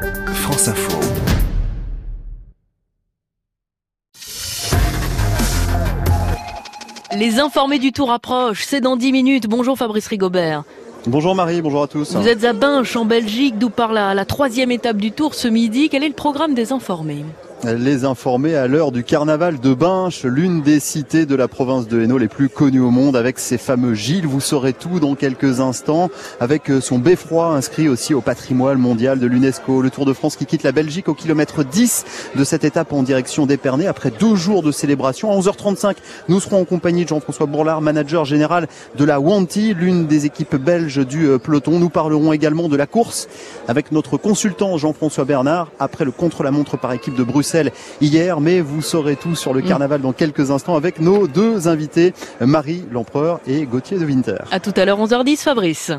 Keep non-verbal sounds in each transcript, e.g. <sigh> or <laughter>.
France Info. Les informés du tour approchent, c'est dans 10 minutes. Bonjour Fabrice Rigobert. Bonjour Marie, bonjour à tous. Vous êtes à Binche en Belgique, d'où part la, la troisième étape du tour ce midi. Quel est le programme des informés? Les informer à l'heure du carnaval de Binche, l'une des cités de la province de Hainaut les plus connues au monde avec ses fameux Gilles. Vous saurez tout dans quelques instants avec son beffroi inscrit aussi au patrimoine mondial de l'UNESCO. Le Tour de France qui quitte la Belgique au kilomètre 10 de cette étape en direction d'Épernay après deux jours de célébration. À 11h35, nous serons en compagnie de Jean-François Bourlard, manager général de la Wanty, l'une des équipes belges du euh, peloton. Nous parlerons également de la course avec notre consultant Jean-François Bernard après le contre-la-montre par équipe de Bruxelles hier, mais vous saurez tout sur le mm. carnaval dans quelques instants avec nos deux invités, Marie l'Empereur et Gauthier de Winter. À tout à l'heure 11h10 Fabrice.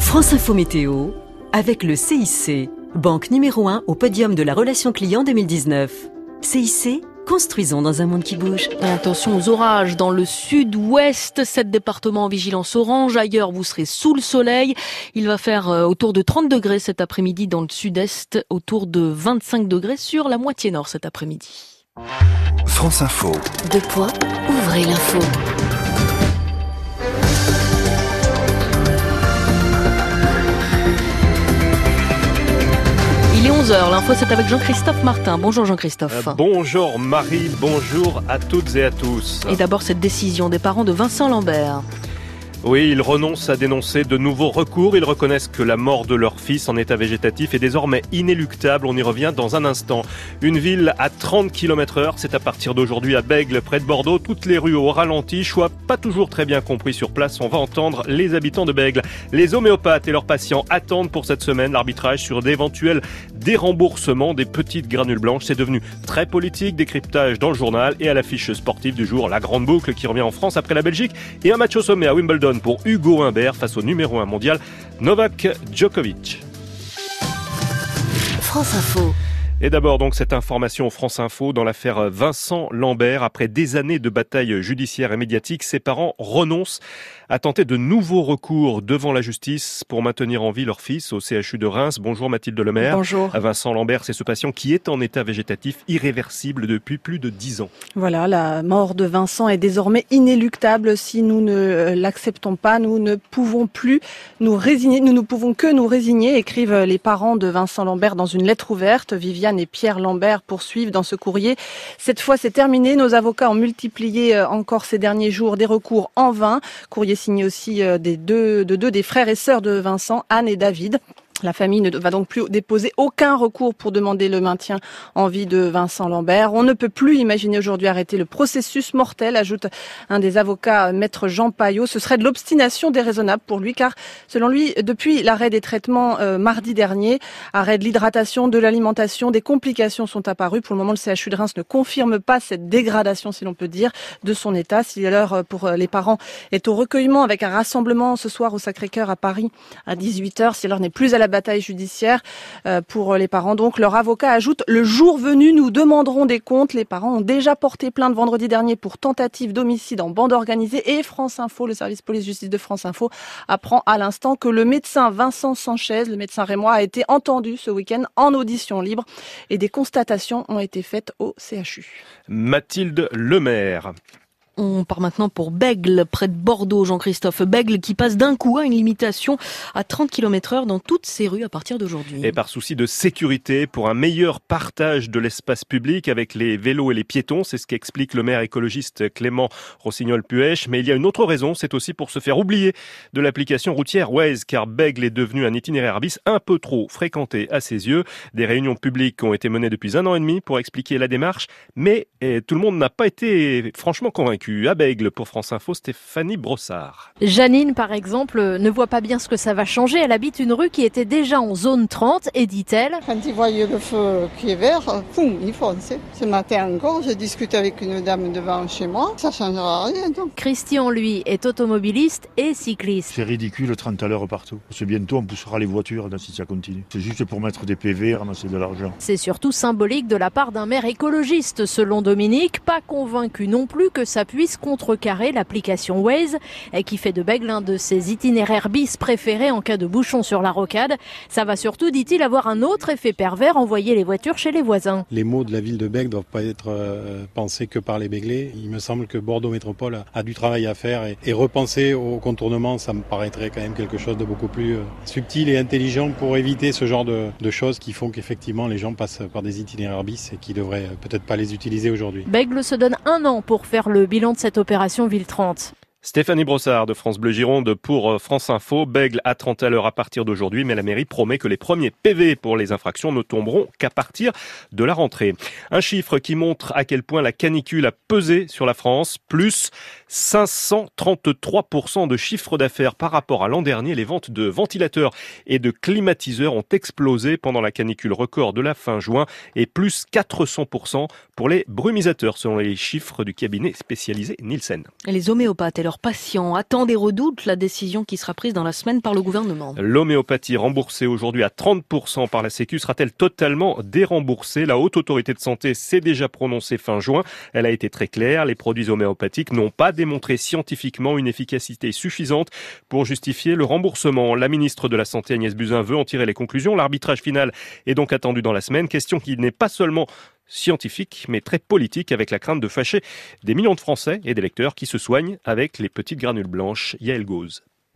France Info Météo avec le CIC, banque numéro 1 au podium de la relation client 2019. CIC Construisons dans un monde qui bouge. Attention aux orages dans le sud-ouest, sept départements en vigilance orange. Ailleurs, vous serez sous le soleil. Il va faire euh, autour de 30 degrés cet après-midi dans le sud-est, autour de 25 degrés sur la moitié nord cet après-midi. France Info. Deux points, ouvrez l'info. Il est 11h, l'info c'est avec Jean-Christophe Martin. Bonjour Jean-Christophe. Euh, bonjour Marie, bonjour à toutes et à tous. Et d'abord cette décision des parents de Vincent Lambert. Oui, ils renoncent à dénoncer de nouveaux recours. Ils reconnaissent que la mort de leur fils en état végétatif est désormais inéluctable. On y revient dans un instant. Une ville à 30 km heure, c'est à partir d'aujourd'hui à Bègle, près de Bordeaux. Toutes les rues au ralenti, choix pas toujours très bien compris sur place. On va entendre les habitants de Bègle. Les homéopathes et leurs patients attendent pour cette semaine l'arbitrage sur d'éventuels déremboursements des petites granules blanches. C'est devenu très politique, décryptage dans le journal et à l'affiche sportive du jour, la grande boucle qui revient en France après la Belgique et un match au sommet à Wimbledon pour Hugo Humbert face au numéro 1 mondial Novak Djokovic. France Info. Et d'abord donc cette information France Info dans l'affaire Vincent Lambert. Après des années de bataille judiciaire et médiatique, ses parents renoncent à tenter de nouveaux recours devant la justice pour maintenir en vie leur fils au CHU de Reims. Bonjour Mathilde Lemaire. Bonjour. Vincent Lambert, c'est ce patient qui est en état végétatif irréversible depuis plus de dix ans. Voilà, la mort de Vincent est désormais inéluctable. Si nous ne l'acceptons pas, nous ne pouvons plus nous résigner, nous ne pouvons que nous résigner, écrivent les parents de Vincent Lambert dans une lettre ouverte. Viviane et Pierre Lambert poursuivent dans ce courrier. Cette fois, c'est terminé. Nos avocats ont multiplié euh, encore ces derniers jours des recours en vain. Courrier signé aussi euh, des de deux des frères et sœurs de Vincent, Anne et David. La famille ne va donc plus déposer aucun recours pour demander le maintien en vie de Vincent Lambert. On ne peut plus imaginer aujourd'hui arrêter le processus mortel, ajoute un des avocats, maître Jean Payot. Ce serait de l'obstination déraisonnable pour lui, car selon lui, depuis l'arrêt des traitements euh, mardi dernier, arrêt de l'hydratation, de l'alimentation, des complications sont apparues. Pour le moment, le CHU de Reims ne confirme pas cette dégradation, si l'on peut dire, de son état. Si l'heure pour euh, les parents est au recueillement avec un rassemblement ce soir au Sacré-Cœur à Paris à 18h, si l'heure n'est plus à la bataille judiciaire euh, pour les parents. Donc leur avocat ajoute le jour venu, nous demanderons des comptes. Les parents ont déjà porté plainte vendredi dernier pour tentative d'homicide en bande organisée et France Info, le service police-justice de France Info, apprend à l'instant que le médecin Vincent Sanchez, le médecin rémois, a été entendu ce week-end en audition libre et des constatations ont été faites au CHU. Mathilde Lemaire. On part maintenant pour Bègle, près de Bordeaux, Jean-Christophe. Bègle qui passe d'un coup à une limitation à 30 km heure dans toutes ses rues à partir d'aujourd'hui. Et par souci de sécurité, pour un meilleur partage de l'espace public avec les vélos et les piétons, c'est ce qu'explique le maire écologiste Clément Rossignol-Puech. Mais il y a une autre raison, c'est aussi pour se faire oublier de l'application routière Waze, car Bègle est devenu un itinéraire bis un peu trop fréquenté à ses yeux. Des réunions publiques ont été menées depuis un an et demi pour expliquer la démarche, mais eh, tout le monde n'a pas été franchement convaincu à Bègle pour France Info, Stéphanie Brossard. Janine, par exemple, ne voit pas bien ce que ça va changer. Elle habite une rue qui était déjà en zone 30 et dit-elle Quand ils voient le feu qui est vert, poum, ils foncent. Ce matin encore, j'ai discuté avec une dame devant chez moi. Ça ne changera rien. Donc. Christian, lui, est automobiliste et cycliste. C'est ridicule, 30 à l'heure partout. C'est bientôt, on poussera les voitures si ça continue. C'est juste pour mettre des PV, ramasser de l'argent. C'est surtout symbolique de la part d'un maire écologiste, selon Dominique, pas convaincu non plus que ça puisse puisse contrecarrer l'application Waze qui fait de Bègle l'un de ses itinéraires bis préférés en cas de bouchon sur la rocade. Ça va surtout, dit-il, avoir un autre effet pervers, envoyer les voitures chez les voisins. Les mots de la ville de Bègle doivent pas être euh, pensés que par les Béglés. Il me semble que Bordeaux Métropole a, du travail à faire et, repenser au contournement, ça me paraîtrait quand même quelque chose de beaucoup plus euh, subtil et intelligent pour éviter ce genre de, de choses qui font qu'effectivement les gens passent par des itinéraires bis et qui devraient peut-être pas les utiliser aujourd'hui. Bègle se donne un an pour faire le bilan de cette opération Ville 30. Stéphanie Brossard de France Bleu Gironde pour euh, France Info. Bègle à 30 à l'heure à partir d'aujourd'hui, mais la mairie promet que les premiers PV pour les infractions ne tomberont qu'à partir de la rentrée. Un chiffre qui montre à quel point la canicule a pesé sur la France, plus 533% de chiffre d'affaires par rapport à l'an dernier. Les ventes de ventilateurs et de climatiseurs ont explosé pendant la canicule record de la fin juin et plus 400% pour les brumisateurs selon les chiffres du cabinet spécialisé Nielsen. les homéopathes et leurs patients attendent et redoutent la décision qui sera prise dans la semaine par le gouvernement. L'homéopathie remboursée aujourd'hui à 30% par la Sécu sera-t-elle totalement déremboursée? La Haute Autorité de Santé s'est déjà prononcée fin juin. Elle a été très claire. Les produits homéopathiques n'ont pas démontré scientifiquement une efficacité suffisante pour justifier le remboursement. La ministre de la Santé Agnès Buzyn veut en tirer les conclusions. L'arbitrage final est donc attendu dans la semaine. Question qui n'est pas seulement scientifique, mais très politique, avec la crainte de fâcher des millions de Français et d'électeurs qui se soignent avec les petites granules blanches. Yael.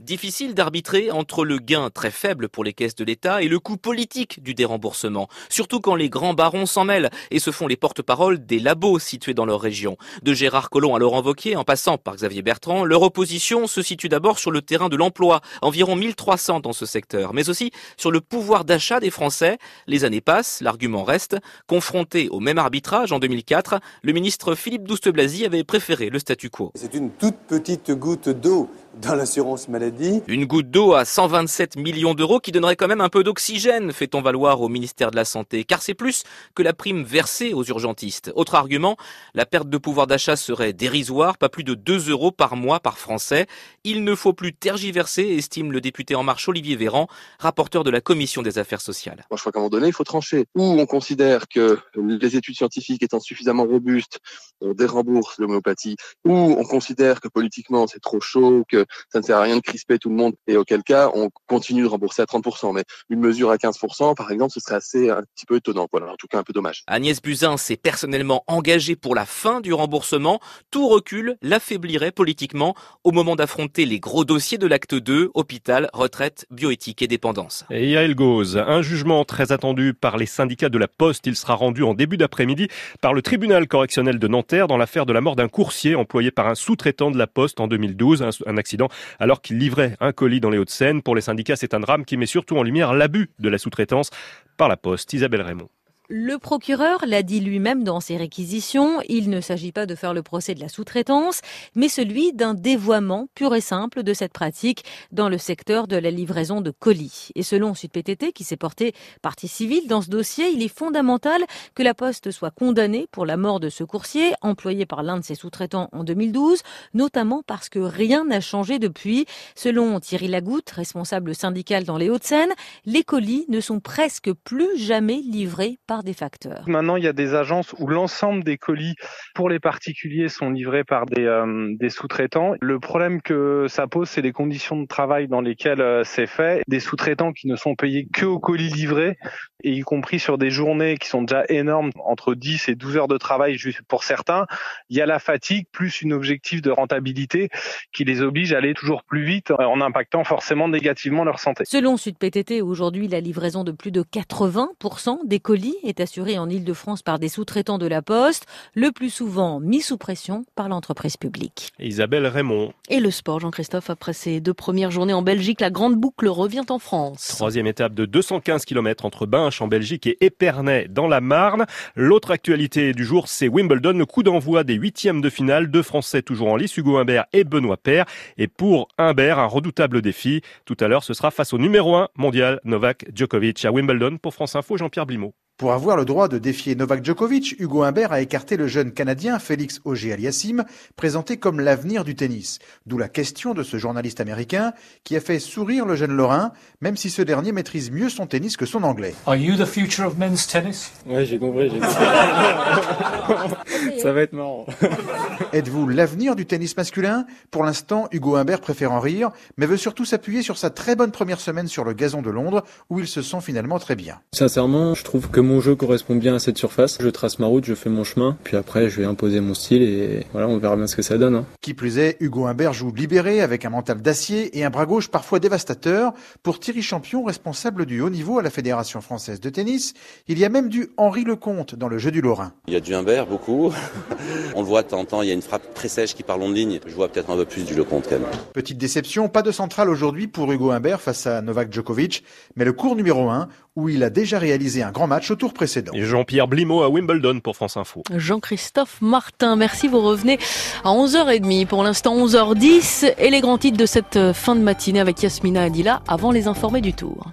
Difficile d'arbitrer entre le gain très faible pour les caisses de l'État et le coût politique du déremboursement, surtout quand les grands barons s'en mêlent et se font les porte-parole des labos situés dans leur région. De Gérard Collomb à Laurent Wauquiez, en passant par Xavier Bertrand, leur opposition se situe d'abord sur le terrain de l'emploi, environ 1300 dans ce secteur, mais aussi sur le pouvoir d'achat des Français. Les années passent, l'argument reste. Confronté au même arbitrage en 2004, le ministre Philippe Douste-Blazy avait préféré le statu quo. C'est une toute petite goutte d'eau dans l'assurance maladie. Une goutte d'eau à 127 millions d'euros qui donnerait quand même un peu d'oxygène, fait-on valoir au ministère de la Santé, car c'est plus que la prime versée aux urgentistes. Autre argument, la perte de pouvoir d'achat serait dérisoire, pas plus de 2 euros par mois par Français. Il ne faut plus tergiverser, estime le député En Marche Olivier Véran, rapporteur de la Commission des affaires sociales. Moi, je crois qu'à un moment donné, il faut trancher. Ou on considère que les études scientifiques étant suffisamment robustes, on dérembourse l'homéopathie, ou on considère que politiquement c'est trop chaud, que ça ne sert à rien de crisper tout le monde et auquel cas on continue de rembourser à 30%. Mais une mesure à 15%, par exemple, ce serait assez un petit peu étonnant. Voilà, en tout cas un peu dommage. Agnès Buzyn s'est personnellement engagée pour la fin du remboursement. Tout recul l'affaiblirait politiquement au moment d'affronter les gros dossiers de l'acte 2, hôpital, retraite, bioéthique et dépendance. Et Yael Gauze, un jugement très attendu par les syndicats de la Poste. Il sera rendu en début d'après-midi par le tribunal correctionnel de Nanterre dans l'affaire de la mort d'un coursier employé par un sous-traitant de la Poste en 2012, un accident alors qu'il livrait un colis dans les Hauts-de-Seine. Pour les syndicats, c'est un drame qui met surtout en lumière l'abus de la sous-traitance par la Poste. Isabelle Raymond. Le procureur l'a dit lui-même dans ses réquisitions, il ne s'agit pas de faire le procès de la sous-traitance, mais celui d'un dévoiement pur et simple de cette pratique dans le secteur de la livraison de colis. Et selon SudPTT, qui s'est porté partie civile dans ce dossier, il est fondamental que la Poste soit condamnée pour la mort de ce coursier, employé par l'un de ses sous-traitants en 2012, notamment parce que rien n'a changé depuis. Selon Thierry Lagoutte, responsable syndical dans les Hauts-de-Seine, les colis ne sont presque plus jamais livrés par des facteurs. Maintenant, il y a des agences où l'ensemble des colis pour les particuliers sont livrés par des, euh, des sous-traitants. Le problème que ça pose, c'est les conditions de travail dans lesquelles euh, c'est fait. Des sous-traitants qui ne sont payés que au colis livré, et y compris sur des journées qui sont déjà énormes, entre 10 et 12 heures de travail juste pour certains. Il y a la fatigue plus une objectif de rentabilité qui les oblige à aller toujours plus vite en impactant forcément négativement leur santé. Selon Sud PTT, aujourd'hui, la livraison de plus de 80% des colis est assuré en Ile-de-France par des sous-traitants de la Poste, le plus souvent mis sous pression par l'entreprise publique. Isabelle Raymond. Et le sport, Jean-Christophe, après ces deux premières journées en Belgique, la grande boucle revient en France. Troisième étape de 215 km entre Binche en Belgique et Épernay dans la Marne. L'autre actualité du jour, c'est Wimbledon, le coup d'envoi des huitièmes de finale. Deux Français toujours en lice, Hugo Humbert et Benoît Paire. Et pour Humbert, un redoutable défi. Tout à l'heure, ce sera face au numéro 1 mondial, Novak Djokovic, à Wimbledon. Pour France Info, Jean-Pierre Blimaud. Pour avoir le droit de défier Novak Djokovic, Hugo Humbert a écarté le jeune Canadien Félix Auger-Aliassime, présenté comme l'avenir du tennis. D'où la question de ce journaliste américain qui a fait sourire le jeune Lorrain, même si ce dernier maîtrise mieux son tennis que son anglais. Are you the future of men's tennis? Ouais, j'ai compris, j'ai compris. <laughs> Ça va être marrant. <laughs> Êtes-vous l'avenir du tennis masculin? Pour l'instant, Hugo Humbert préfère en rire, mais veut surtout s'appuyer sur sa très bonne première semaine sur le gazon de Londres, où il se sent finalement très bien. Sincèrement, je trouve que mon jeu correspond bien à cette surface. Je trace ma route, je fais mon chemin, puis après je vais imposer mon style et voilà, on verra bien ce que ça donne. Hein. Qui plus est, Hugo Humbert joue libéré avec un mental d'acier et un bras gauche parfois dévastateur. Pour Thierry Champion, responsable du haut niveau à la Fédération française de tennis, il y a même du Henri Lecomte dans le jeu du Lorrain. Il y a du Humbert, beaucoup. <laughs> on le voit de temps en temps, il y a une frappe très sèche qui part long de ligne. Je vois peut-être un peu plus du Lecomte quand même. Petite déception, pas de centrale aujourd'hui pour Hugo Humbert face à Novak Djokovic, mais le cours numéro 1 où il a déjà réalisé un grand match au tour précédent. Jean-Pierre Blimaud à Wimbledon pour France Info. Jean-Christophe Martin, merci, vous revenez à 11h30, pour l'instant 11h10, et les grands titres de cette fin de matinée avec Yasmina Adila avant les informés du tour.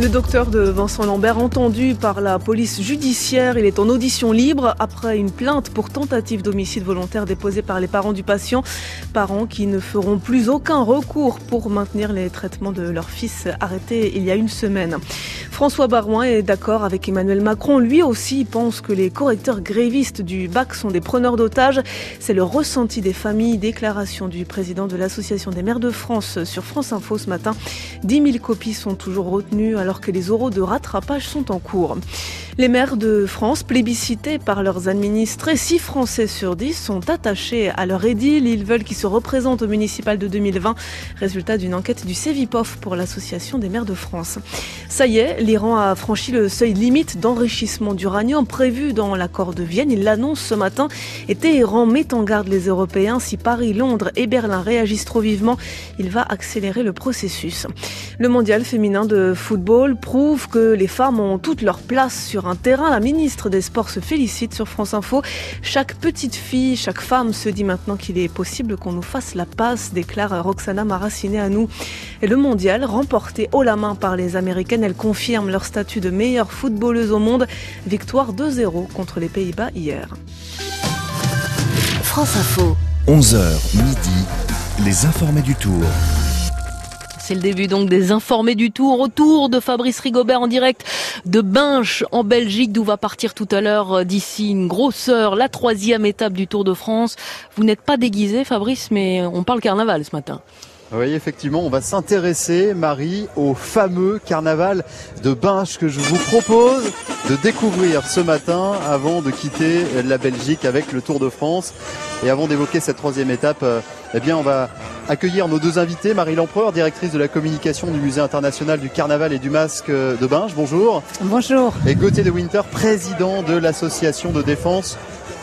Le docteur de Vincent Lambert entendu par la police judiciaire, il est en audition libre après une plainte pour tentative d'homicide volontaire déposée par les parents du patient, parents qui ne feront plus aucun recours pour maintenir les traitements de leur fils arrêté il y a une semaine. François Barouin est d'accord avec Emmanuel Macron, lui aussi pense que les correcteurs grévistes du bac sont des preneurs d'otages, c'est le ressenti des familles, déclaration du président de l'association des maires de France sur France Info ce matin. 10 000 copies sont toujours retenues alors que les oraux de rattrapage sont en cours. Les maires de France, plébiscités par leurs administrés, 6 Français sur 10 sont attachés à leur édile. Ils veulent qu'ils se représentent au municipal de 2020. Résultat d'une enquête du CEVIPOF pour l'Association des maires de France. Ça y est, l'Iran a franchi le seuil limite d'enrichissement d'uranium prévu dans l'accord de Vienne. Il l'annonce ce matin et Téhéran met en garde les Européens. Si Paris, Londres et Berlin réagissent trop vivement, il va accélérer le processus. Le mondial féminin de football prouve que les femmes ont toute leur place sur un terrain. La ministre des Sports se félicite sur France Info. Chaque petite fille, chaque femme se dit maintenant qu'il est possible qu'on nous fasse la passe, déclare Roxana Maraciné à nous. Et le mondial, remporté haut la main par les Américaines, elles confirment leur statut de meilleure footballeuse au monde. Victoire 2-0 contre les Pays-Bas hier. France Info. 11h midi, les informés du tour. C'est le début donc des informés du tour. Retour de Fabrice Rigobert en direct de Binche en Belgique d'où va partir tout à l'heure euh, d'ici une grosse heure la troisième étape du Tour de France. Vous n'êtes pas déguisé Fabrice mais on parle carnaval ce matin. Oui, effectivement, on va s'intéresser, Marie, au fameux carnaval de Binche que je vous propose de découvrir ce matin avant de quitter la Belgique avec le Tour de France. Et avant d'évoquer cette troisième étape, eh bien, on va accueillir nos deux invités. Marie Lempereur, directrice de la communication du Musée international du carnaval et du masque de Binge. Bonjour. Bonjour. Et Gauthier de Winter, président de l'association de défense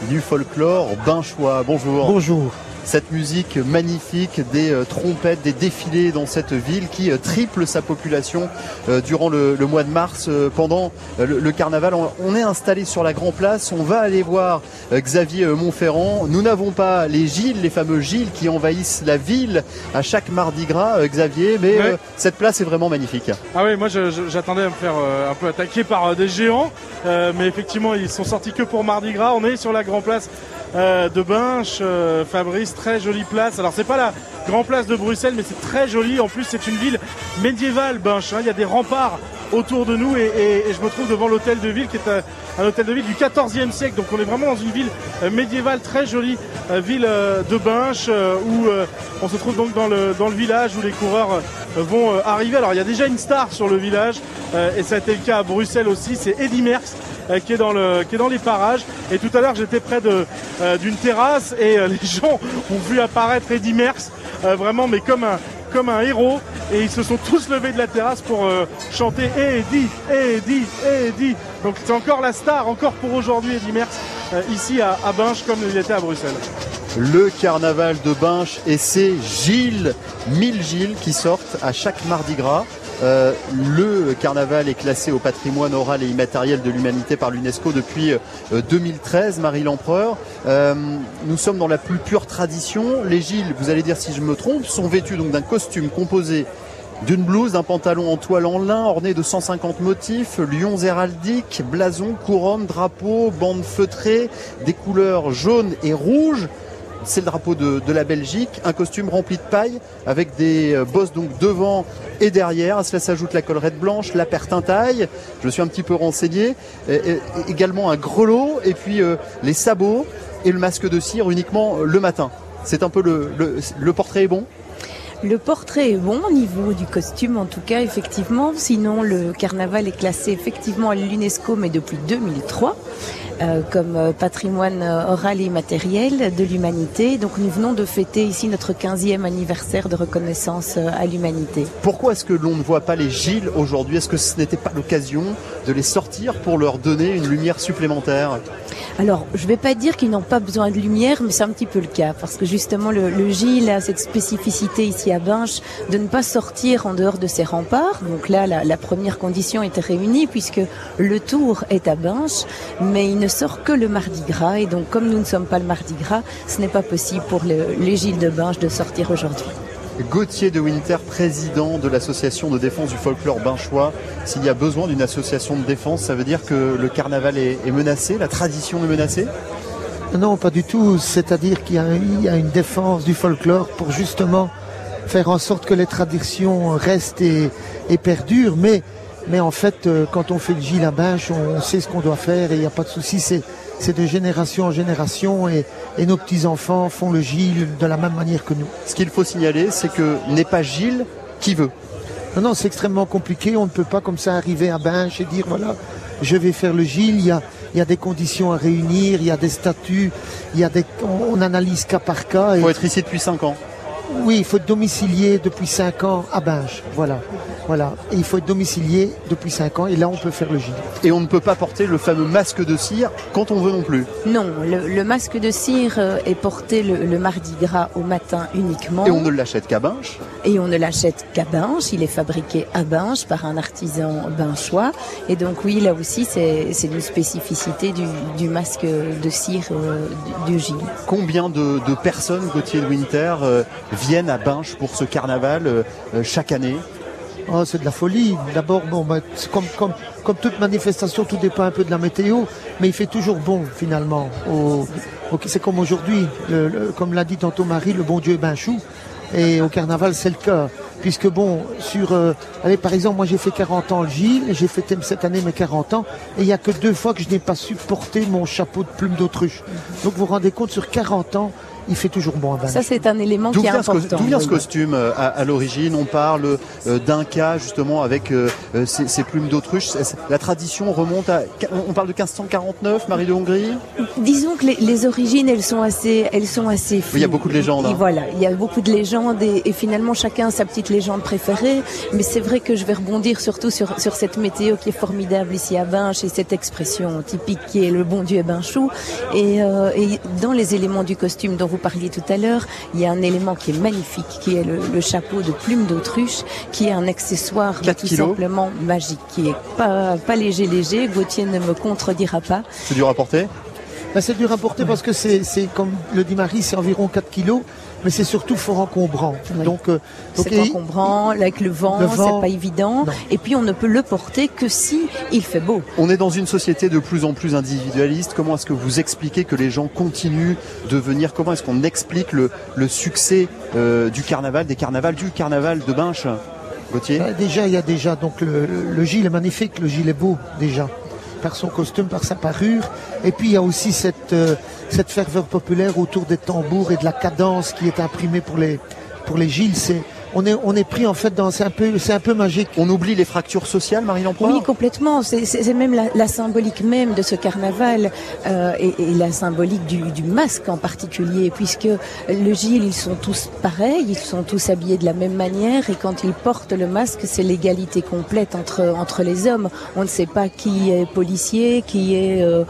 du folklore binchois. Bonjour. Bonjour cette musique magnifique, des euh, trompettes, des défilés dans cette ville qui euh, triple sa population euh, durant le, mois de mars pendant le, carnaval. On, est installé sur la Grand Place, on va aller voir Xavier Montferrand. Nous n'avons pas les Gilles, les fameux Gilles qui envahissent la ville à chaque Mardi Gras, Xavier, mais cette place est vraiment magnifique. Ah oui, moi j'attendais à me faire un peu attaquer par des géants, mais effectivement ils sont sortis que pour Mardi Gras. On est sur la Grand Place euh, de Binche. Euh, Fabrice, très jolie place. Alors c'est pas la grande place de Bruxelles, mais c'est très joli. En plus, c'est une ville médiévale, Binche. Hein. Il y a des remparts autour de nous et, je me trouve devant l'hôtel de ville qui est un, hôtel de ville du 14e siècle. Donc on est vraiment dans une ville euh, médiévale très jolie, ville de Binche où on se trouve donc dans le, dans le village où les coureurs vont arriver. Alors il y a déjà une star sur le village et ça a été le cas à Bruxelles aussi, c'est Eddy Merckx qui est dans le dans les parages. Et tout à l'heure, j'étais près euh, d'une terrasse et euh, <laughs> les gens ont vu apparaître Eddie Merckx vraiment, mais comme un héros et ils se sont tous levés de la terrasse pour chanter Eddie, Eddie, Eddie. Donc c'est encore la star, encore pour aujourd'hui Eddie Merckx ici à, à comme il était à Bruxelles. Le carnaval de Binche et c'est Gilles, mille Gilles qui sortent à chaque Mardi Gras. Euh, le carnaval est classé au patrimoine oral et immatériel de l'humanité par l'UNESCO depuis 2013, euh, Marie l'Empereur. Euh, nous sommes dans la plus pure tradition. Les Gilles, vous allez dire si je me trompe, sont vêtus donc d'un costume composé d'une blouse, d'un pantalon en toile en lin orné de 150 motifs, lions héraldiques, blasons, couronne, drapeaux, bandes feutrées, des couleurs jaunes et rouges c'est le drapeau de, la Belgique, un costume rempli de paille avec des euh, bosses donc devant et derrière. À cela s'ajoute la collerette blanche, la taille. Je suis un petit peu renseigné. également un grelot et puis euh, les sabots et le masque de cire uniquement euh, le matin. C'est un peu le, le portrait est bon? Le portrait est bon au niveau du costume, en tout cas, effectivement. Sinon, le carnaval est classé effectivement à l'UNESCO, mais depuis 2003. Euh, comme euh, patrimoine euh, oral et immatériel de l'humanité. Donc nous venons de fêter ici notre 15e anniversaire de reconnaissance à l'humanité. Pourquoi est-ce que l'on ne voit pas les Gilles aujourd'hui? Est-ce que ce n'était pas l'occasion de les sortir pour leur donner une lumière supplémentaire? Alors, je ne vais pas dire qu'ils n'ont pas besoin de lumière, mais c'est un petit peu le cas, parce que justement, le, le Gilles a cette spécificité ici à Binche de ne pas sortir en dehors de ses remparts. Donc là, la, première condition était réunie, puisque le tour est à Binche, mais il ne sort que le mardi gras. Et donc, comme nous ne sommes pas le mardi gras, ce n'est pas possible pour les Gilles de Binche de sortir aujourd'hui. Gauthier de Winter, président de l'association de défense du folklore binchois. S'il y a besoin d'une association de défense, ça veut dire que le carnaval est, menacé, la tradition est menacée? Non, pas du tout. C'est-à-dire qu'il y, a une défense du folklore pour justement faire en sorte que les traditions restent et, perdurent. Mais en fait, euh, quand on fait le gil à on sait ce qu'on doit faire et il n'y a pas de souci. De génération en génération et, nos petits-enfants font le Gilles de la même manière que nous. Ce qu'il faut signaler, c'est que n'est pas Gilles qui veut. Non, non, c'est extrêmement compliqué. On ne peut pas comme ça arriver à Binche et dire voilà, je vais faire le Gilles. Il y a, il y des conditions à réunir, il y a des statuts, il y a des, on, analyse cas par cas. Il faut être ici depuis 5 ans. Oui, il faut être domicilié depuis 5 ans à Binge. Voilà. Voilà. Et il faut être domicilié depuis 5 ans et là on peut faire le gîte. Et on ne peut pas porter le fameux masque de cire quand on veut non plus. Non, le, masque de cire euh, est porté le, mardi gras au matin uniquement. Et on ne l'achète qu'à Binche Et on ne l'achète qu'à Binche. Il est fabriqué à Binche par un artisan binchois. Et donc oui, là aussi c'est une spécificité du, masque de cire euh, du, du, Gilles. Combien de, personnes, Gauthier de Winter, euh, viennent à Binche pour ce carnaval chaque année? Oh, c'est de la folie. D'abord, bah, comme toute manifestation, tout dépend un peu de la météo, mais il fait toujours bon finalement. c'est comme aujourd'hui, comme l'a dit tantôt Marie, le bon Dieu est ben chou. Et au carnaval, c'est le cas. Puisque bon, sur, euh, allez, par exemple, moi j'ai fait 40 ans le Gilles, j'ai fêté cette année mes 40 ans, et il n'y a que deux fois que je n'ai pas supporté mon chapeau de plume d'autruche. Donc vous vous rendez compte, sur 40 ans, il fait toujours bon à Ça, c'est un élément qui est important. D'où vient ce costume euh, à, l'origine? On parle euh, d'un cas justement avec euh, ces, plumes d'autruche. La tradition remonte à. On parle de 1549, Marie de Hongrie? Disons que les, origines, elles sont assez, elles sont assez il y a beaucoup de légendes. Hein. voilà, il y a beaucoup de légendes et, finalement chacun a sa petite légende préférée. Mais c'est vrai que je vais rebondir surtout sur, sur cette météo qui est formidable ici à Binche et cette expression typique qui est le bon Dieu est Binchou. Et, et dans les éléments du costume dont vous parliez tout à l'heure, il y a un élément qui est magnifique, qui est le, chapeau de plume d'autruche, qui est un accessoire tout simplement magique, qui est pas, pas léger léger. Gauthier ne me contredira pas. C'est dur à porter ben, C'est dur à porter parce que c'est, comme le dit Marie, c'est environ 4 kilos mais c'est surtout fort encombrant. Donc, euh, c'est encombrant avec le vent, c'est pas évident. Et puis on ne peut le porter que si il fait beau. On est dans une société de plus en plus individualiste. Comment est-ce que vous expliquez que les gens continuent de venir? Comment est-ce qu'on explique le, le succès euh, du carnaval, des carnavals, du carnaval de Binche? Gauthier? Bah, Déjà, il y a déjà donc le, le, gilet est magnifique, le gilet est beau déjà par son costume, par sa parure. Et puis il y a aussi cette, euh, cette ferveur populaire autour des tambours et de la cadence qui est imprimée pour les, pour les Gilles. On est, on est pris en fait dans c'est un peu c'est un peu magique. On oublie les fractures sociales, Marie Lamproie Oui, complètement. C'est même la, symbolique même de ce carnaval euh, et, la symbolique du, du, masque en particulier, puisque le Gilles, ils sont tous pareils, ils sont tous habillés de la même manière et quand ils portent le masque, c'est l'égalité complète entre entre les hommes. On ne sait pas qui est policier, qui est euh,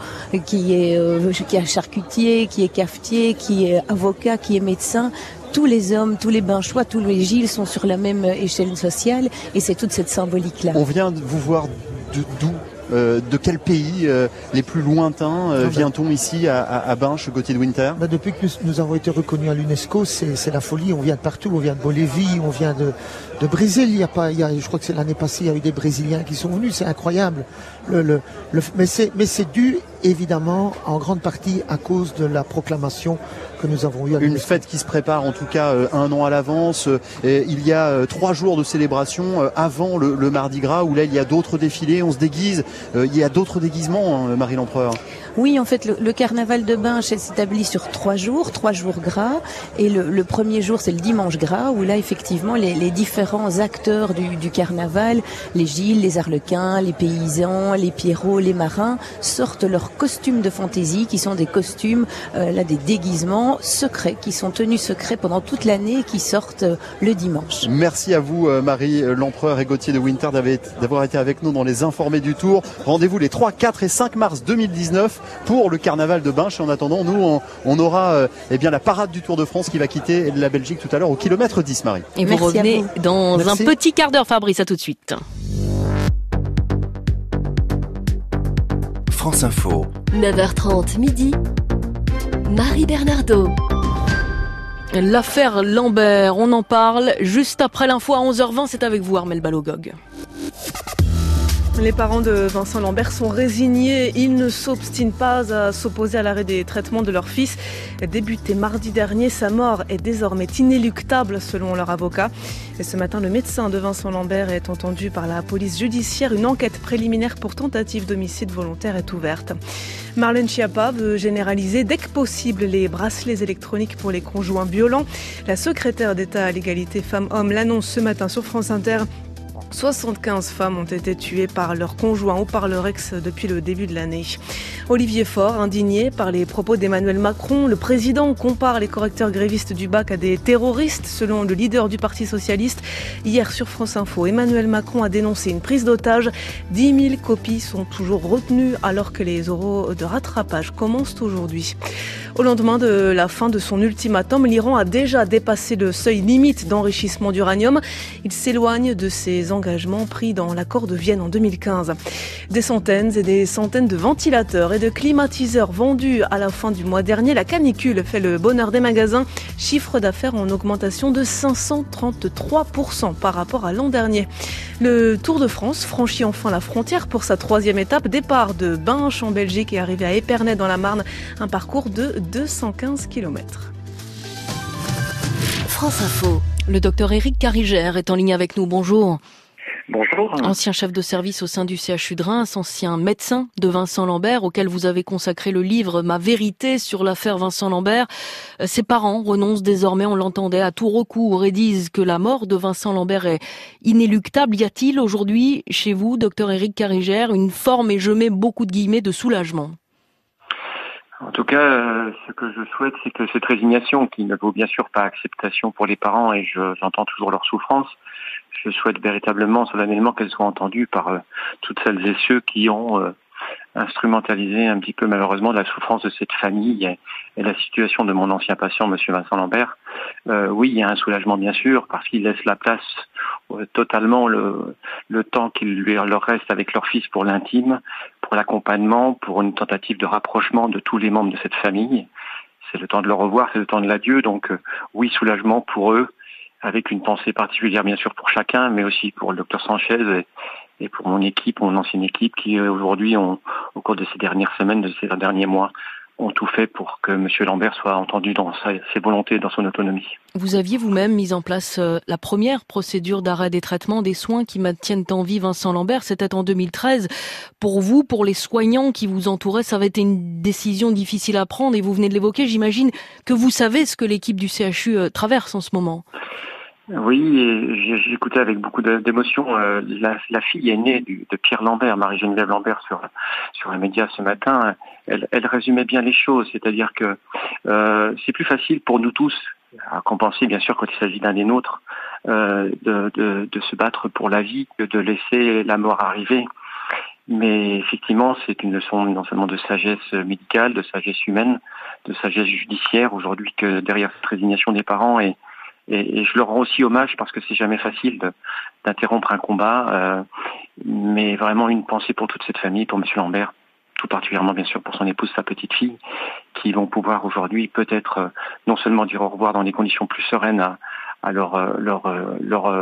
qui est euh, qui est charcutier, qui est cafetier, qui est avocat, qui est médecin tous les hommes, tous les Binchois, tous les Gilles sont sur la même échelle sociale et c'est toute cette symbolique-là. On vient de vous voir d'où de quel pays les plus lointains vient-on ici à, à, à Binche, Gauthier de Winter? Bah, Depuis que nous, avons été reconnus à l'UNESCO, c'est la folie. On vient de partout. On vient de Bolivie, on vient de, de Brésil. Il y a pas, il y a, je crois que c'est l'année passée, il y a eu des Brésiliens qui sont venus. C'est incroyable. Le, le, le, mais c'est dû évidemment en grande partie à cause de la proclamation que nous avons eue. Une fête qui se prépare en tout cas euh, un an à l'avance. Euh, il y a euh, trois jours de célébration avant le, le, Mardi Gras où là il y a d'autres défilés, on se déguise. Il y a d'autres déguisements, hein, Marie l'Empereur. Oui, en fait, le, carnaval de Binche s'établit sur trois jours, trois jours gras. Et le, premier jour, c'est le dimanche gras, où là, effectivement, les, différents acteurs du, du, carnaval, les Gilles, les Arlequins, les paysans, les Pierrots, les marins, sortent leurs costumes de fantaisie, qui sont des costumes, euh, là, des déguisements secrets, qui sont tenus secrets pendant toute l'année et qui sortent euh, le dimanche. Merci à vous, euh, Marie L'Empereur et Gauthier de Winter, d'avoir été avec nous dans les Informés du Tour. Rendez-vous les 3, 4 et 5 mars 2019 pour le carnaval de Binche. Et en attendant, nous, on, aura euh, eh bien, la parade du Tour de France qui va quitter la Belgique tout à l'heure au kilomètre 10, Marie. Et vous revenez dans un petit quart d'heure, Fabrice. À tout de suite. France Info. 9h30 midi. Marie Bernardo. L'affaire Lambert, on en parle juste après l'info à 11h20. C'est avec vous, Armel Balogog. Les parents de Vincent Lambert sont résignés. Ils ne s'obstinent pas à s'opposer à l'arrêt des traitements de leur fils. Débuté mardi dernier, sa mort est désormais inéluctable selon leur avocat. Et ce matin, le médecin de Vincent Lambert est entendu par la police judiciaire. Une enquête préliminaire pour tentative d'homicide volontaire est ouverte. Marlène Schiappa veut généraliser dès que possible les bracelets électroniques pour les conjoints violents. La secrétaire d'État à l'égalité femmes-hommes l'annonce ce matin sur France Inter 75 femmes ont été tuées par leur conjoint ou par leur ex depuis le début de l'année. Olivier Faure, indigné par les propos d'Emmanuel Macron, le président compare les correcteurs grévistes du bac à des terroristes, selon le leader du Parti socialiste. Hier sur France Info, Emmanuel Macron a dénoncé une prise d'otage. 10 000 copies sont toujours retenues alors que les euros de rattrapage commencent aujourd'hui. Au lendemain de la fin de son ultimatum, l'Iran a déjà dépassé le seuil limite d'enrichissement d'uranium. Il s'éloigne de ses engagements pris dans l'accord de Vienne en 2015. Des centaines et des centaines de ventilateurs et de climatiseurs vendus à la fin du mois dernier. La canicule fait le bonheur des magasins. Chiffre d'affaires en augmentation de 533% par rapport à l'an dernier. Le Tour de France franchit enfin la frontière pour sa troisième étape. Départ de Binche en Belgique et arrivé à Épernay dans la Marne. Un parcours de 215 km. France Info. Le docteur Éric Carigère est en ligne avec nous. Bonjour. Bonjour. Ancien chef de service au sein du CHU de Reims, ancien médecin de Vincent Lambert, auquel vous avez consacré le livre Ma vérité sur l'affaire Vincent Lambert. Euh, ses parents renoncent désormais, on l'entendait, à tout recours et disent que la mort de Vincent Lambert est inéluctable. Y a-t-il aujourd'hui, chez vous, docteur Éric Carigère, une forme, et je mets beaucoup de guillemets, de soulagement? En tout cas, euh, ce que je souhaite, c'est que cette résignation, qui ne vaut bien sûr pas acceptation pour les parents, et j'entends toujours leur souffrance, je souhaite véritablement, solennellement, qu'elle soit entendue par euh, toutes celles et ceux qui ont euh, instrumentalisé un petit peu malheureusement la souffrance de cette famille et, la situation de mon ancien patient, Monsieur Vincent Lambert. oui, il y a un soulagement bien sûr, parce qu'il laisse la place totalement le, temps qu'il leur reste avec leur fils pour l'intime, pour l'accompagnement, pour une tentative de rapprochement de tous les membres de cette famille. C'est le temps de le revoir, c'est le temps de l'adieu. Donc euh, oui, soulagement pour eux, avec une pensée particulière bien sûr pour chacun, mais aussi pour le docteur Sanchez et, pour mon équipe, mon ancienne équipe, qui euh, aujourd'hui, au cours de ces dernières semaines, de ces derniers mois, ont tout fait pour que M. Lambert soit entendu dans ses volontés, dans son autonomie. Vous aviez vous-même mis en place euh, la première procédure d'arrêt des traitements des soins qui maintiennent en vie Vincent Lambert. C'était en 2013. Pour vous, pour les soignants qui vous entouraient, ça avait été une décision difficile à prendre et vous venez de l'évoquer. J'imagine que vous savez ce que l'équipe du CHU euh, traverse en ce moment. Oui, écouté avec beaucoup d'émotion. Euh, la, fille aînée de Pierre Lambert, Marie-Geneviève Lambert, sur sur les médias ce matin, elle, résumait bien les choses. C'est-à-dire que euh, c'est plus facile pour nous tous à compenser, bien sûr, quand il s'agit d'un des nôtres, euh, de, de, se battre pour la vie que de laisser la mort arriver. Mais effectivement, c'est une leçon non seulement de sagesse médicale, de sagesse humaine, de sagesse judiciaire aujourd'hui que derrière cette résignation des parents et et, je leur rends aussi hommage parce que c'est jamais facile d'interrompre un combat. Euh, mais vraiment une pensée pour toute cette famille, pour Monsieur Lambert, tout particulièrement bien sûr pour son épouse, sa petite fille, qui vont pouvoir aujourd'hui peut-être euh, non seulement dire au revoir dans des conditions plus sereines à, leurs leur, leur,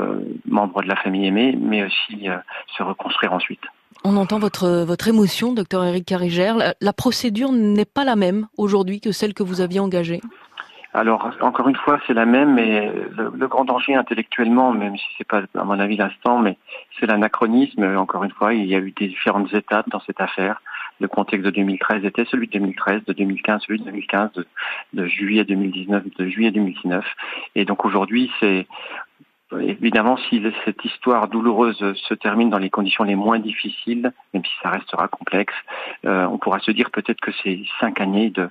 membres de la famille aimée, mais aussi se reconstruire ensuite. On entend votre, votre émotion, docteur Eric Carrigère. La, la procédure n'est pas la même aujourd'hui que celle que vous aviez engagée? Alors, encore une fois, c'est la même, mais le, grand danger intellectuellement, même si c'est pas, à mon avis, l'instant, mais c'est l'anachronisme. Encore une fois, il y a eu des différentes étapes dans cette affaire. Le contexte de 2013 était celui de 2013, de 2015 celui de 2015, de, de juillet 2019, de juillet 2019. Et donc aujourd'hui, c'est Évidemment, si cette histoire douloureuse se termine dans les conditions les moins difficiles, même si ça restera complexe, euh, on pourra se dire peut-être que ces cinq années de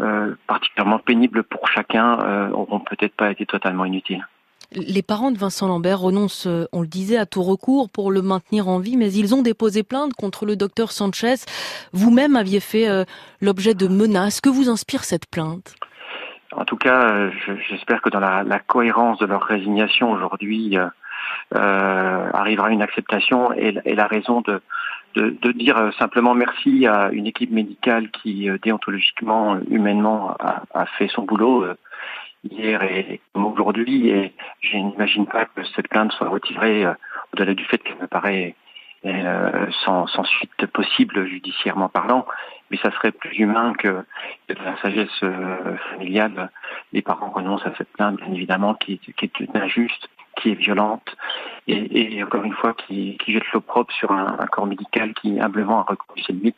euh, particulièrement pénibles pour chacun euh, auront peut-être pas été totalement inutiles. Les parents de Vincent Lambert renoncent, on le disait, à tout recours pour le maintenir en vie, mais ils ont déposé plainte contre le docteur Sanchez. Vous-même aviez fait l'objet de menaces. Que vous inspire cette plainte? En tout cas, euh, j'espère que dans la, cohérence de leur résignation aujourd'hui, euh, euh, arrivera une acceptation et, la raison de, de, dire simplement merci à une équipe médicale qui, déontologiquement, humainement, a, fait son boulot hier et aujourd'hui. Et je n'imagine pas que cette plainte soit retirée au-delà du fait qu'elle me paraît euh, sans, sans, suite possible judiciairement parlant, mais ça serait plus humain que, de la sagesse euh, familiale. Les parents renoncent à cette plainte, bien évidemment, qui, est injuste, qui est violente, et, encore une fois, qui, qui jette l'opprobre sur un, corps médical qui humblement a reconnu ses limites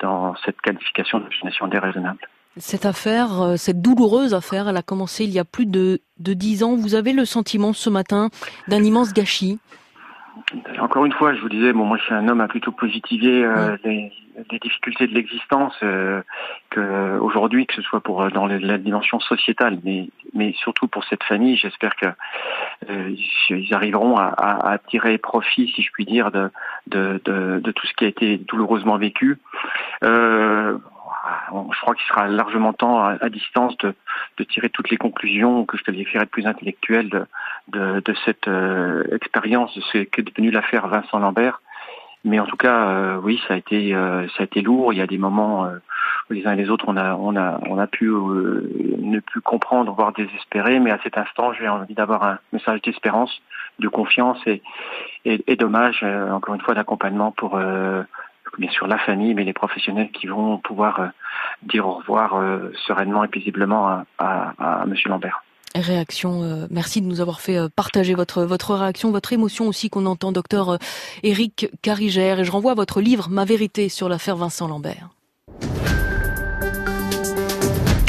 dans cette qualification de nation déraisonnable. Cette affaire, euh, cette douloureuse affaire, elle a commencé il y a plus de dix ans. Vous avez le sentiment ce matin d'un immense gâchis encore une fois, je vous disais, bon, moi, je suis un homme à plutôt positiver euh, les, les, difficultés de l'existence, euh, que aujourd'hui, que ce soit pour euh, dans la dimension sociétale, mais, mais surtout pour cette famille, j'espère que euh, ils arriveront à, à, à, tirer profit, si je puis dire, de, de, de, de, tout ce qui a été douloureusement vécu. Euh, je crois qu'il sera largement temps à, distance de, de, tirer toutes les conclusions que je qualifierais de plus intellectuelles de, de, de cette euh, expérience de ce qu'est devenu l'affaire Vincent Lambert. Mais en tout cas, euh, oui, ça a été euh, ça a été lourd. Il y a des moments où les uns et les autres on a on a on a pu ne plus comprendre, voire désespérer. Mais à cet instant, j'ai envie d'avoir un message d'espérance, de confiance et et, et dommage encore une fois d'accompagnement pour bien sûr la famille, mais les professionnels qui vont pouvoir euh, dire au revoir euh, sereinement et paisiblement à, à, à Monsieur Lambert. Réaction, euh, merci de nous avoir fait partager votre votre réaction, votre émotion aussi qu'on entend, docteur Éric Carigère. Et je renvoie à votre livre Ma vérité sur l'affaire Vincent Lambert.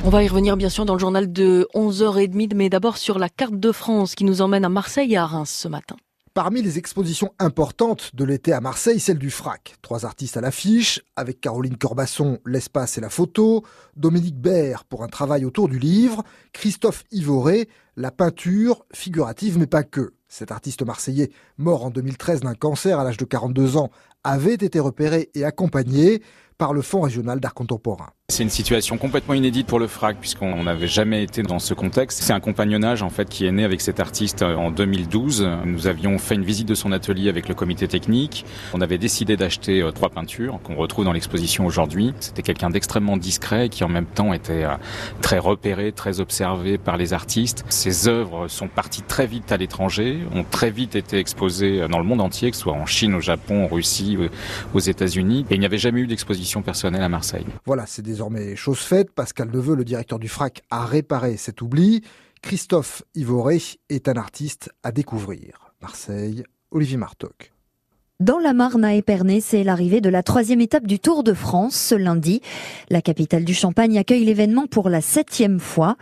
On va y revenir bien sûr dans le journal de 11h30, mais d'abord sur la carte de France qui nous emmène à Marseille et à Reims ce matin. Parmi les expositions importantes de l'été à Marseille, celle du FRAC. Trois artistes à l'affiche, avec Caroline Corbasson, l'espace et la photo, Dominique Baird pour un travail autour du livre, Christophe Ivoré, la peinture, figurative mais pas que. Cet artiste marseillais, mort en 2013 d'un cancer à l'âge de 42 ans, avait été repéré et accompagné par le Fonds régional d'art contemporain. C'est une situation complètement inédite pour le FRAC puisqu'on n'avait jamais été dans ce contexte. C'est un compagnonnage en fait qui est né avec cet artiste euh, en 2012. Nous avions fait une visite de son atelier avec le comité technique. On avait décidé d'acheter euh, trois peintures qu'on retrouve dans l'exposition aujourd'hui. C'était quelqu'un d'extrêmement discret qui en même temps était euh, très repéré, très observé par les artistes. Ses œuvres sont parties très vite à l'étranger, ont très vite été exposées dans le monde entier, que ce soit en Chine, au Japon, en Russie, aux États-Unis. Et il n'y avait jamais eu d'exposition personnelle à Marseille. Voilà, c'est désormais chose faite. Pascal Neveu, le directeur du FRAC, a réparé cet oubli. Christophe Ivoré est un artiste à découvrir. Marseille, Olivier Martoc. Dans la Marne à Épernay, c'est l'arrivée de la troisième étape du Tour de France ce lundi. La capitale du Champagne accueille l'événement pour la septième fois.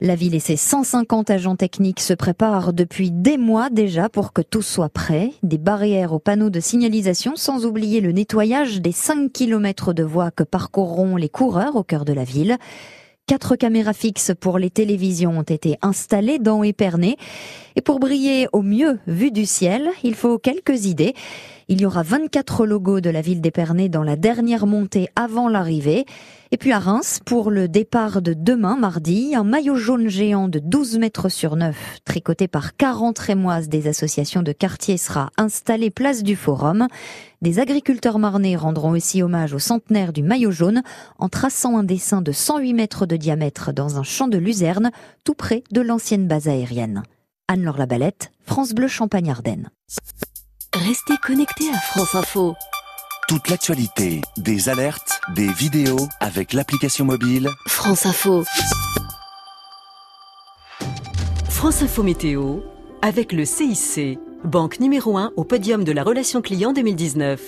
La ville et ses 150 agents techniques se préparent depuis des mois déjà pour que tout soit prêt. Des barrières aux panneaux de signalisation sans oublier le nettoyage des 5 km de voies que parcourront les coureurs au cœur de la ville. Quatre caméras fixes pour les télévisions ont été installées dans Épernay. Et pour briller au mieux vu du ciel, il faut quelques idées. Il y aura 24 logos de la ville d'Épernay dans la dernière montée avant l'arrivée. Et puis à Reims, pour le départ de demain, mardi, un maillot jaune géant de 12 mètres sur 9, tricoté par 40 rémoises des associations de quartier, sera installé place du Forum. Des agriculteurs marnais rendront aussi hommage au centenaire du maillot jaune en traçant un dessin de 108 mètres de diamètre dans un champ de luzerne, tout près de l'ancienne base aérienne. Anne-Laure Labalette, France Bleu Champagne-Ardenne. Restez connectés à France Info. Toute l'actualité, des alertes, des vidéos avec l'application mobile France Info. France Info Météo avec le CIC, banque numéro 1 au podium de la relation client 2019.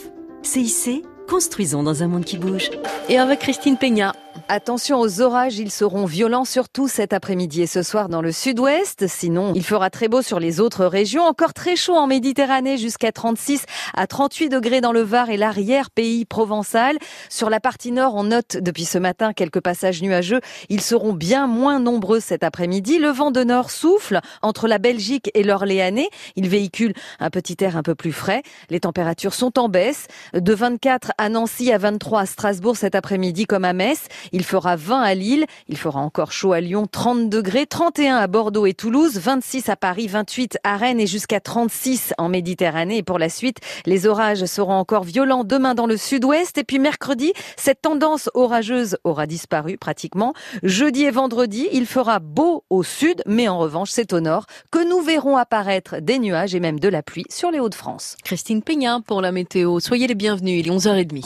CIC, construisons dans un monde qui bouge. Et avec Christine Peña. Attention aux orages, ils seront violents surtout cet après-midi et ce soir dans le sud-ouest. Sinon, il fera très beau sur les autres régions. Encore très chaud en Méditerranée jusqu'à 36 à 38 degrés dans le Var et l'arrière-pays provençal. Sur la partie nord, on note depuis ce matin quelques passages nuageux. Ils seront bien moins nombreux cet après-midi. Le vent de nord souffle entre la Belgique et l'Orléanais. Il véhicule un petit air un peu plus frais. Les températures sont en baisse. De 24 à Nancy à 23 à Strasbourg cet après-midi comme à Metz. Fera 20 à Lille, il fera encore chaud à Lyon, 30 degrés, 31 à Bordeaux et Toulouse, 26 à Paris, 28 à Rennes et jusqu'à 36 en Méditerranée. Et pour la suite, les orages seront encore violents demain dans le sud-ouest. Et puis mercredi, cette tendance orageuse aura disparu pratiquement. Jeudi et vendredi, il fera beau au sud, mais en revanche, c'est au nord que nous verrons apparaître des nuages et même de la pluie sur les Hauts-de-France. Christine Peña pour la météo. Soyez les bienvenus, il est 11h30.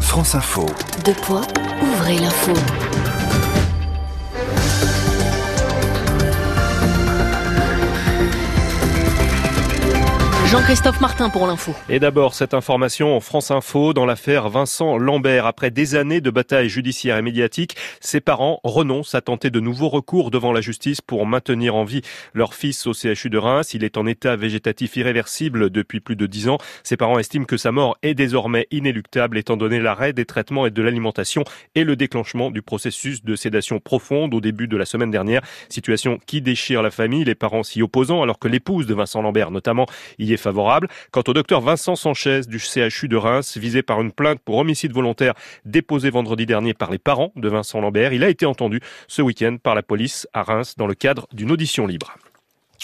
France Info. Deux points, ouvrez l'info. Jean-Christophe Martin pour l'info. Et d'abord, cette information en France Info dans l'affaire Vincent Lambert. Après des années de bataille judiciaire et médiatique, ses parents renoncent à tenter de nouveaux recours devant la justice pour maintenir en vie leur fils au CHU de Reims. Il est en état végétatif irréversible depuis plus de dix ans. Ses parents estiment que sa mort est désormais inéluctable étant donné l'arrêt des traitements et de l'alimentation et le déclenchement du processus de sédation profonde au début de la semaine dernière. Situation qui déchire la famille, les parents s'y opposant alors que l'épouse de Vincent Lambert notamment y est Quant au docteur Vincent Sanchez du CHU de Reims, visé par une plainte pour homicide volontaire déposée vendredi dernier par les parents de Vincent Lambert, il a été entendu ce week-end par la police à Reims dans le cadre d'une audition libre.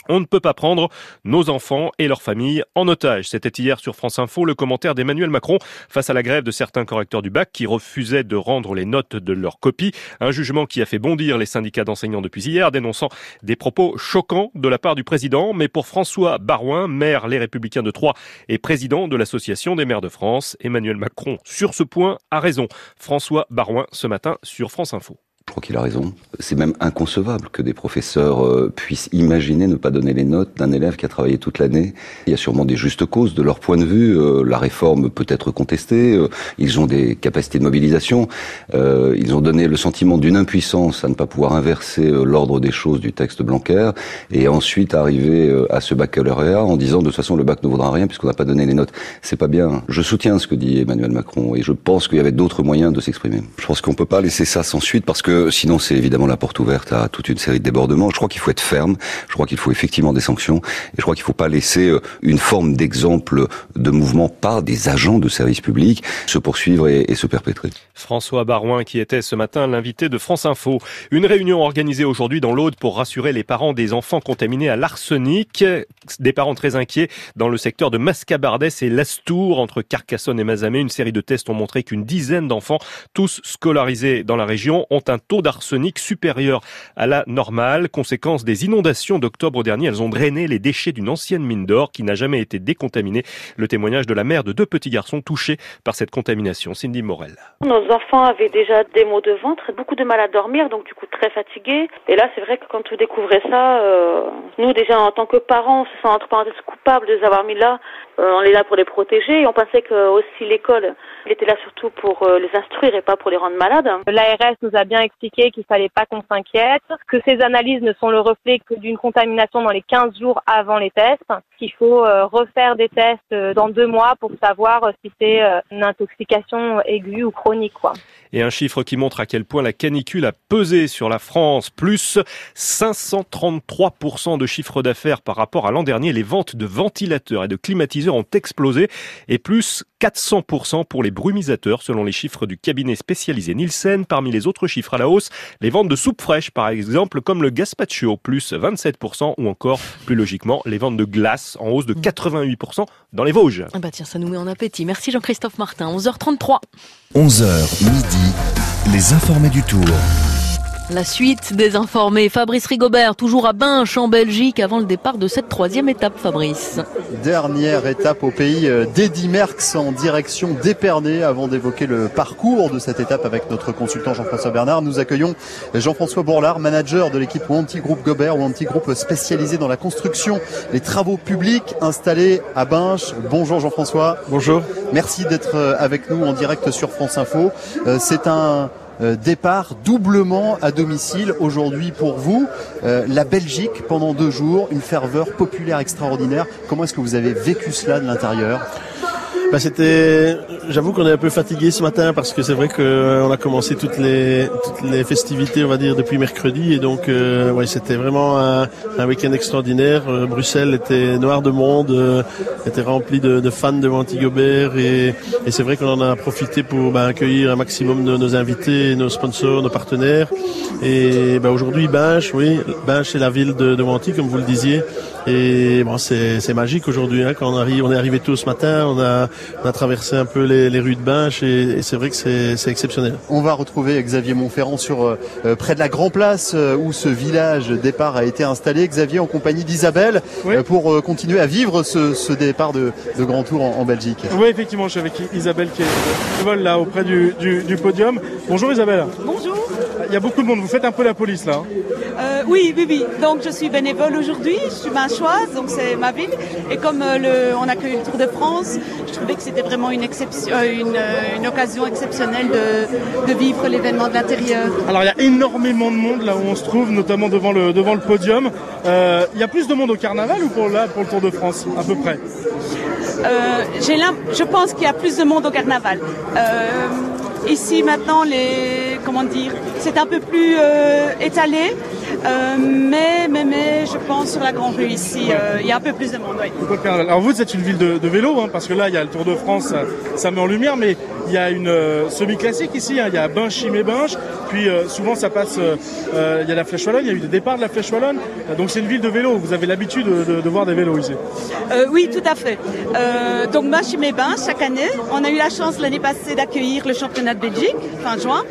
On ne peut pas prendre nos enfants et leurs familles en otage. C'était hier sur France Info le commentaire d'Emmanuel Macron face à la grève de certains correcteurs du bac qui refusaient de rendre les notes de leurs copies. Un jugement qui a fait bondir les syndicats d'enseignants depuis hier, dénonçant des propos choquants de la part du président. Mais pour François Barouin, maire Les Républicains de Troyes et président de l'Association des maires de France, Emmanuel Macron, sur ce point, a raison. François Barouin, ce matin, sur France Info. Je crois qu'il a raison. C'est même inconcevable que des professeurs euh, puissent imaginer ne pas donner les notes d'un élève qui a travaillé toute l'année. Il y a sûrement des justes causes de leur point de vue. Euh, la réforme peut être contestée. Euh, ils ont des capacités de mobilisation. ils ont donné le sentiment d'une impuissance à ne pas pouvoir inverser l'ordre des choses du texte Blanquer et ensuite arriver à ce baccalauréat en disant de toute façon le bac ne vaudra rien puisqu'on n'a pas donné les notes. C'est pas bien. Je soutiens ce que dit Emmanuel Macron et je pense qu'il y avait d'autres moyens de s'exprimer. Je pense qu'on peut pas laisser ça sans suite parce que sinon c'est évidemment la porte ouverte à toute une série de débordements. Je crois qu'il faut être ferme, je crois qu'il faut effectivement des sanctions, et je crois qu'il ne faut pas laisser euh, une forme d'exemple de mouvement par des agents de service public se poursuivre et, et se perpétrer. François Barouin qui était ce matin l'invité de France Info. Une réunion organisée aujourd'hui dans l'Aude pour rassurer les parents des enfants contaminés à l'arsenic. Des parents très inquiets dans le secteur de Mascabardès et Lastour entre Carcassonne et Mazamet. Une série de tests ont montré qu'une dizaine d'enfants, tous scolarisés dans la région, ont un taux d'arsenic supérieur à la normale. Conséquence des inondations d'octobre dernier, elles ont drainé les déchets d'une ancienne mine d'or qui n'a jamais été décontaminée. Le témoignage de la mère de deux petits garçons touchés par cette contamination. Cindy Morel. Nos enfants avaient déjà des maux de ventre, beaucoup de mal à dormir, donc du coup très fatigués. Et là, c'est vrai que quand on découvrait ça, euh, nous déjà en tant que parents, on se sent entre parenthèses coupables de les avoir mis là. Euh, on est là pour les protéger et on pensait que aussi l'école, il était là surtout pour euh, les instruire et pas pour les rendre malades. L'ARS nous a bien expliqué qu'il fallait pas qu'on s'inquiète, que ces analyses ne sont le reflet que d'une contamination dans les 15 jours avant les tests, qu'il faut euh, refaire des tests euh, dans deux mois pour savoir si c'est une intoxication aiguë ou chronique. Quoi. Et un chiffre qui montre à quel point la canicule a pesé sur la France, plus 533% de chiffre d'affaires par rapport à l'an dernier. Les ventes de ventilateurs et de climatiseurs ont explosé et plus 400% pour les brumisateurs selon les chiffres du cabinet spécialisé Nielsen. Parmi les autres chiffres à la hausse, les ventes de soupe fraîche par exemple comme le gazpacho plus 27% ou encore plus logiquement les ventes de glace en hausse de 88% dans les Vosges. Ah bah tiens, ça nous met en appétit. Merci Jean-Christophe Martin. 11h33. 11h midi, les informés du tour. La suite des informés. Fabrice Rigobert, toujours à Binche en Belgique avant le départ de cette troisième étape, Fabrice. Dernière étape au pays euh, d'Eddy Merckx en direction d'Épernay avant d'évoquer le parcours de cette étape avec notre consultant Jean-François Bernard. Nous accueillons Jean-François Bourlard, manager de l'équipe anti-groupe Gobert ou anti-groupe spécialisé dans la construction, les travaux publics installés à Binche. Bonjour Jean-François. Bonjour. Merci d'être euh, avec nous en direct sur France Info. Euh, c'est un départ doublement à domicile aujourd'hui pour vous. Euh, la Belgique pendant deux jours, une ferveur populaire extraordinaire. Comment est-ce que vous avez vécu cela de l'intérieur? Bah, c'était, j'avoue qu'on est un peu fatigué ce matin parce que c'est vrai qu'on euh, a commencé toutes les toutes les festivités, on va dire, depuis mercredi et donc euh, ouais, c'était vraiment un, un week-end extraordinaire. Euh, Bruxelles était noir de monde, était rempli de, de, fans de Antigobert et, et c'est vrai qu'on en a profité pour bah, accueillir un maximum de nos invités, nos sponsors, nos partenaires. Et bah, aujourd'hui, Binche, oui, Binche est la ville de, de comme vous le disiez. Et bon, c'est magique aujourd'hui. Hein, quand on arrive, on est arrivé tôt ce matin, on a, on a traversé un peu les, les rues de Binche et, et c'est vrai que c'est exceptionnel. On va retrouver Xavier Montferrand sur euh, euh, près de la Grand Place euh, où ce village départ a été installé. Xavier en compagnie d'Isabelle pour continuer à vivre ce, ce départ de, de, Grand Tour en, en, Belgique. Oui, effectivement, je suis avec Isabelle qui est vol là auprès du, du, du podium. Bonjour Isabelle. Bonjour. Il y a beaucoup de monde. Vous faites un peu la police là. Euh, oui, oui, oui. Donc je suis bénévole aujourd'hui. Je suis manchoise, donc c'est ma ville. Et comme euh, le, on accueille le Tour de France, je trouvais que c'était vraiment une, exception, euh, une, une, occasion exceptionnelle de, de vivre l'événement de l'intérieur. Alors il y a énormément de monde là où on se trouve, notamment devant le, devant le podium. Il y a plus de monde au carnaval ou pour, là, pour le Tour de France, à peu près? Euh, Je pense qu'il y a plus de monde au carnaval. Ici maintenant, les comment dire, c'est un peu plus euh, étalé, euh, mais, mais mais je pense sur la grande rue ici, euh, il y a un peu plus de monde. Alors vous, c'est une ville de, de vélo, hein, parce que là, il y a le Tour de France, ça, ça met en lumière, mais il y a une euh, semi-classique ici, hein, il y a Binche, Chimay, Binche, puis euh, souvent ça passe, euh, il y a la Flèche Wallonne, il y a eu des départs de la Flèche Wallonne, donc c'est une ville de vélo, vous avez l'habitude de, de, de, voir des vélos ici. oui, tout à fait. donc Binche, Chimay, Binche, chaque année, on a eu la chance l'année passée d'accueillir le championnat de Belgique, fin juin,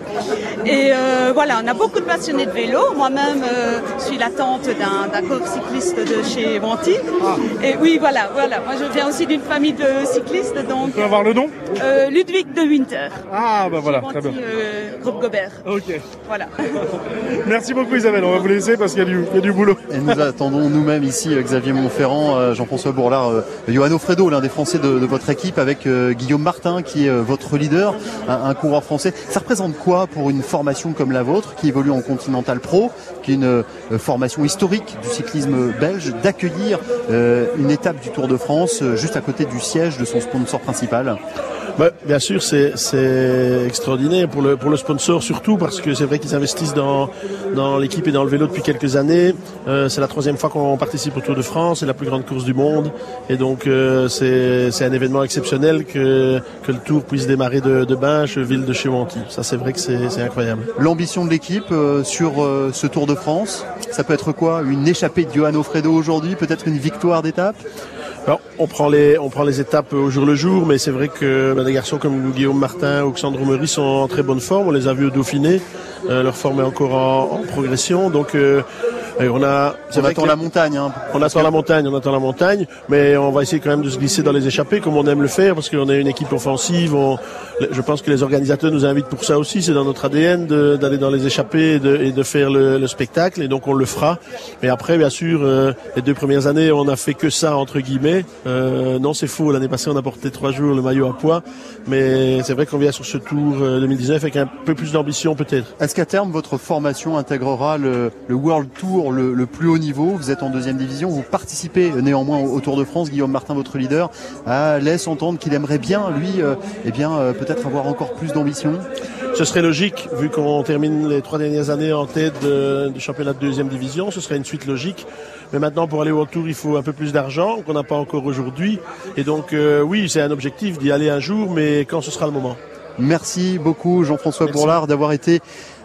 et voilà, on a beaucoup de passionnés de vélo, moi-même suis la tante d'un corps cycliste de chez Wanty, ah. et oui, voilà, voilà, moi je viens aussi d'une famille de cyclistes, donc... On peut avoir le nom Ludwig de Winter. Ah bah voilà, très bien. Euh, groupe Gobert. Ok. Voilà. <laughs> Merci beaucoup Isabelle, on va vous laisser parce qu'il y, y, a du boulot. Et nous attendons nous-mêmes ici euh, Xavier Montferrand, euh, Jean-François Bourlard, euh, Johan Fredo, l'un des Français de, de, votre équipe, avec euh, Guillaume Martin qui est euh, votre leader, un, un, coureur français. Ça représente quoi pour une formation comme la vôtre, qui évolue en Continental Pro, qui est une formation historique du cyclisme belge, d'accueillir une étape du Tour de France juste à côté du siège de son sponsor principal bah, bien sûr, c'est extraordinaire pour le, pour le sponsor surtout parce que c'est vrai qu'ils investissent dans, dans l'équipe et dans le vélo depuis quelques années. Euh, c'est la troisième fois qu'on participe au Tour de France, c'est la plus grande course du monde et donc euh, c'est un événement exceptionnel que, que le Tour puisse démarrer de, de Binche, ville de Chewanty. Ça c'est vrai que c'est incroyable. L'ambition de l'équipe euh, sur ce Tour de France, ça peut être quoi? Une échappée de Johan Fredo aujourd'hui, peut-être une victoire d'étape? On prend les on prend les étapes au jour le jour, mais c'est vrai que ben, des garçons comme Guillaume Martin ou Xandro Mery sont en très bonne forme. On les a vus au Dauphiné. Euh, leur forme est encore en, en progression, donc. Euh, Et on a, on attend la montagne. Hein, on attend la montagne, on attend la montagne, mais on va essayer quand même de se glisser dans les échappées comme on aime le faire parce qu'on est une équipe offensive. On, je pense que les organisateurs nous invitent pour ça aussi. C'est dans notre ADN d'aller dans les échappées et de, et de faire le, le, spectacle. Et donc on le fera. Mais après, bien sûr, euh, les deux premières années, on a fait que ça entre guillemets. Euh, non, c'est faux. L'année passée, on a porté trois jours le maillot à poids. Mais c'est vrai qu'on vient sur ce tour 2019 avec un peu plus d'ambition peut-être. Est-ce qu'à terme, votre formation intégrera le, le World Tour le, le, plus haut niveau Vous êtes en deuxième division. Vous participez néanmoins au, Tour de France. Guillaume Martin, votre leader, laisse entendre qu'il aimerait bien, lui, euh, eh bien, euh, peut-être avoir encore plus d'ambition. Ce serait logique, vu qu'on termine les trois dernières années en tête du championnat de deuxième division. Ce serait une suite logique. Mais maintenant, pour aller au Tour, il faut un peu plus d'argent qu'on n'a pas encore aujourd'hui. Et donc, euh, oui, c'est un objectif d'y aller un jour, mais quand ce sera le moment. Merci beaucoup Jean-François Bourlard d'avoir été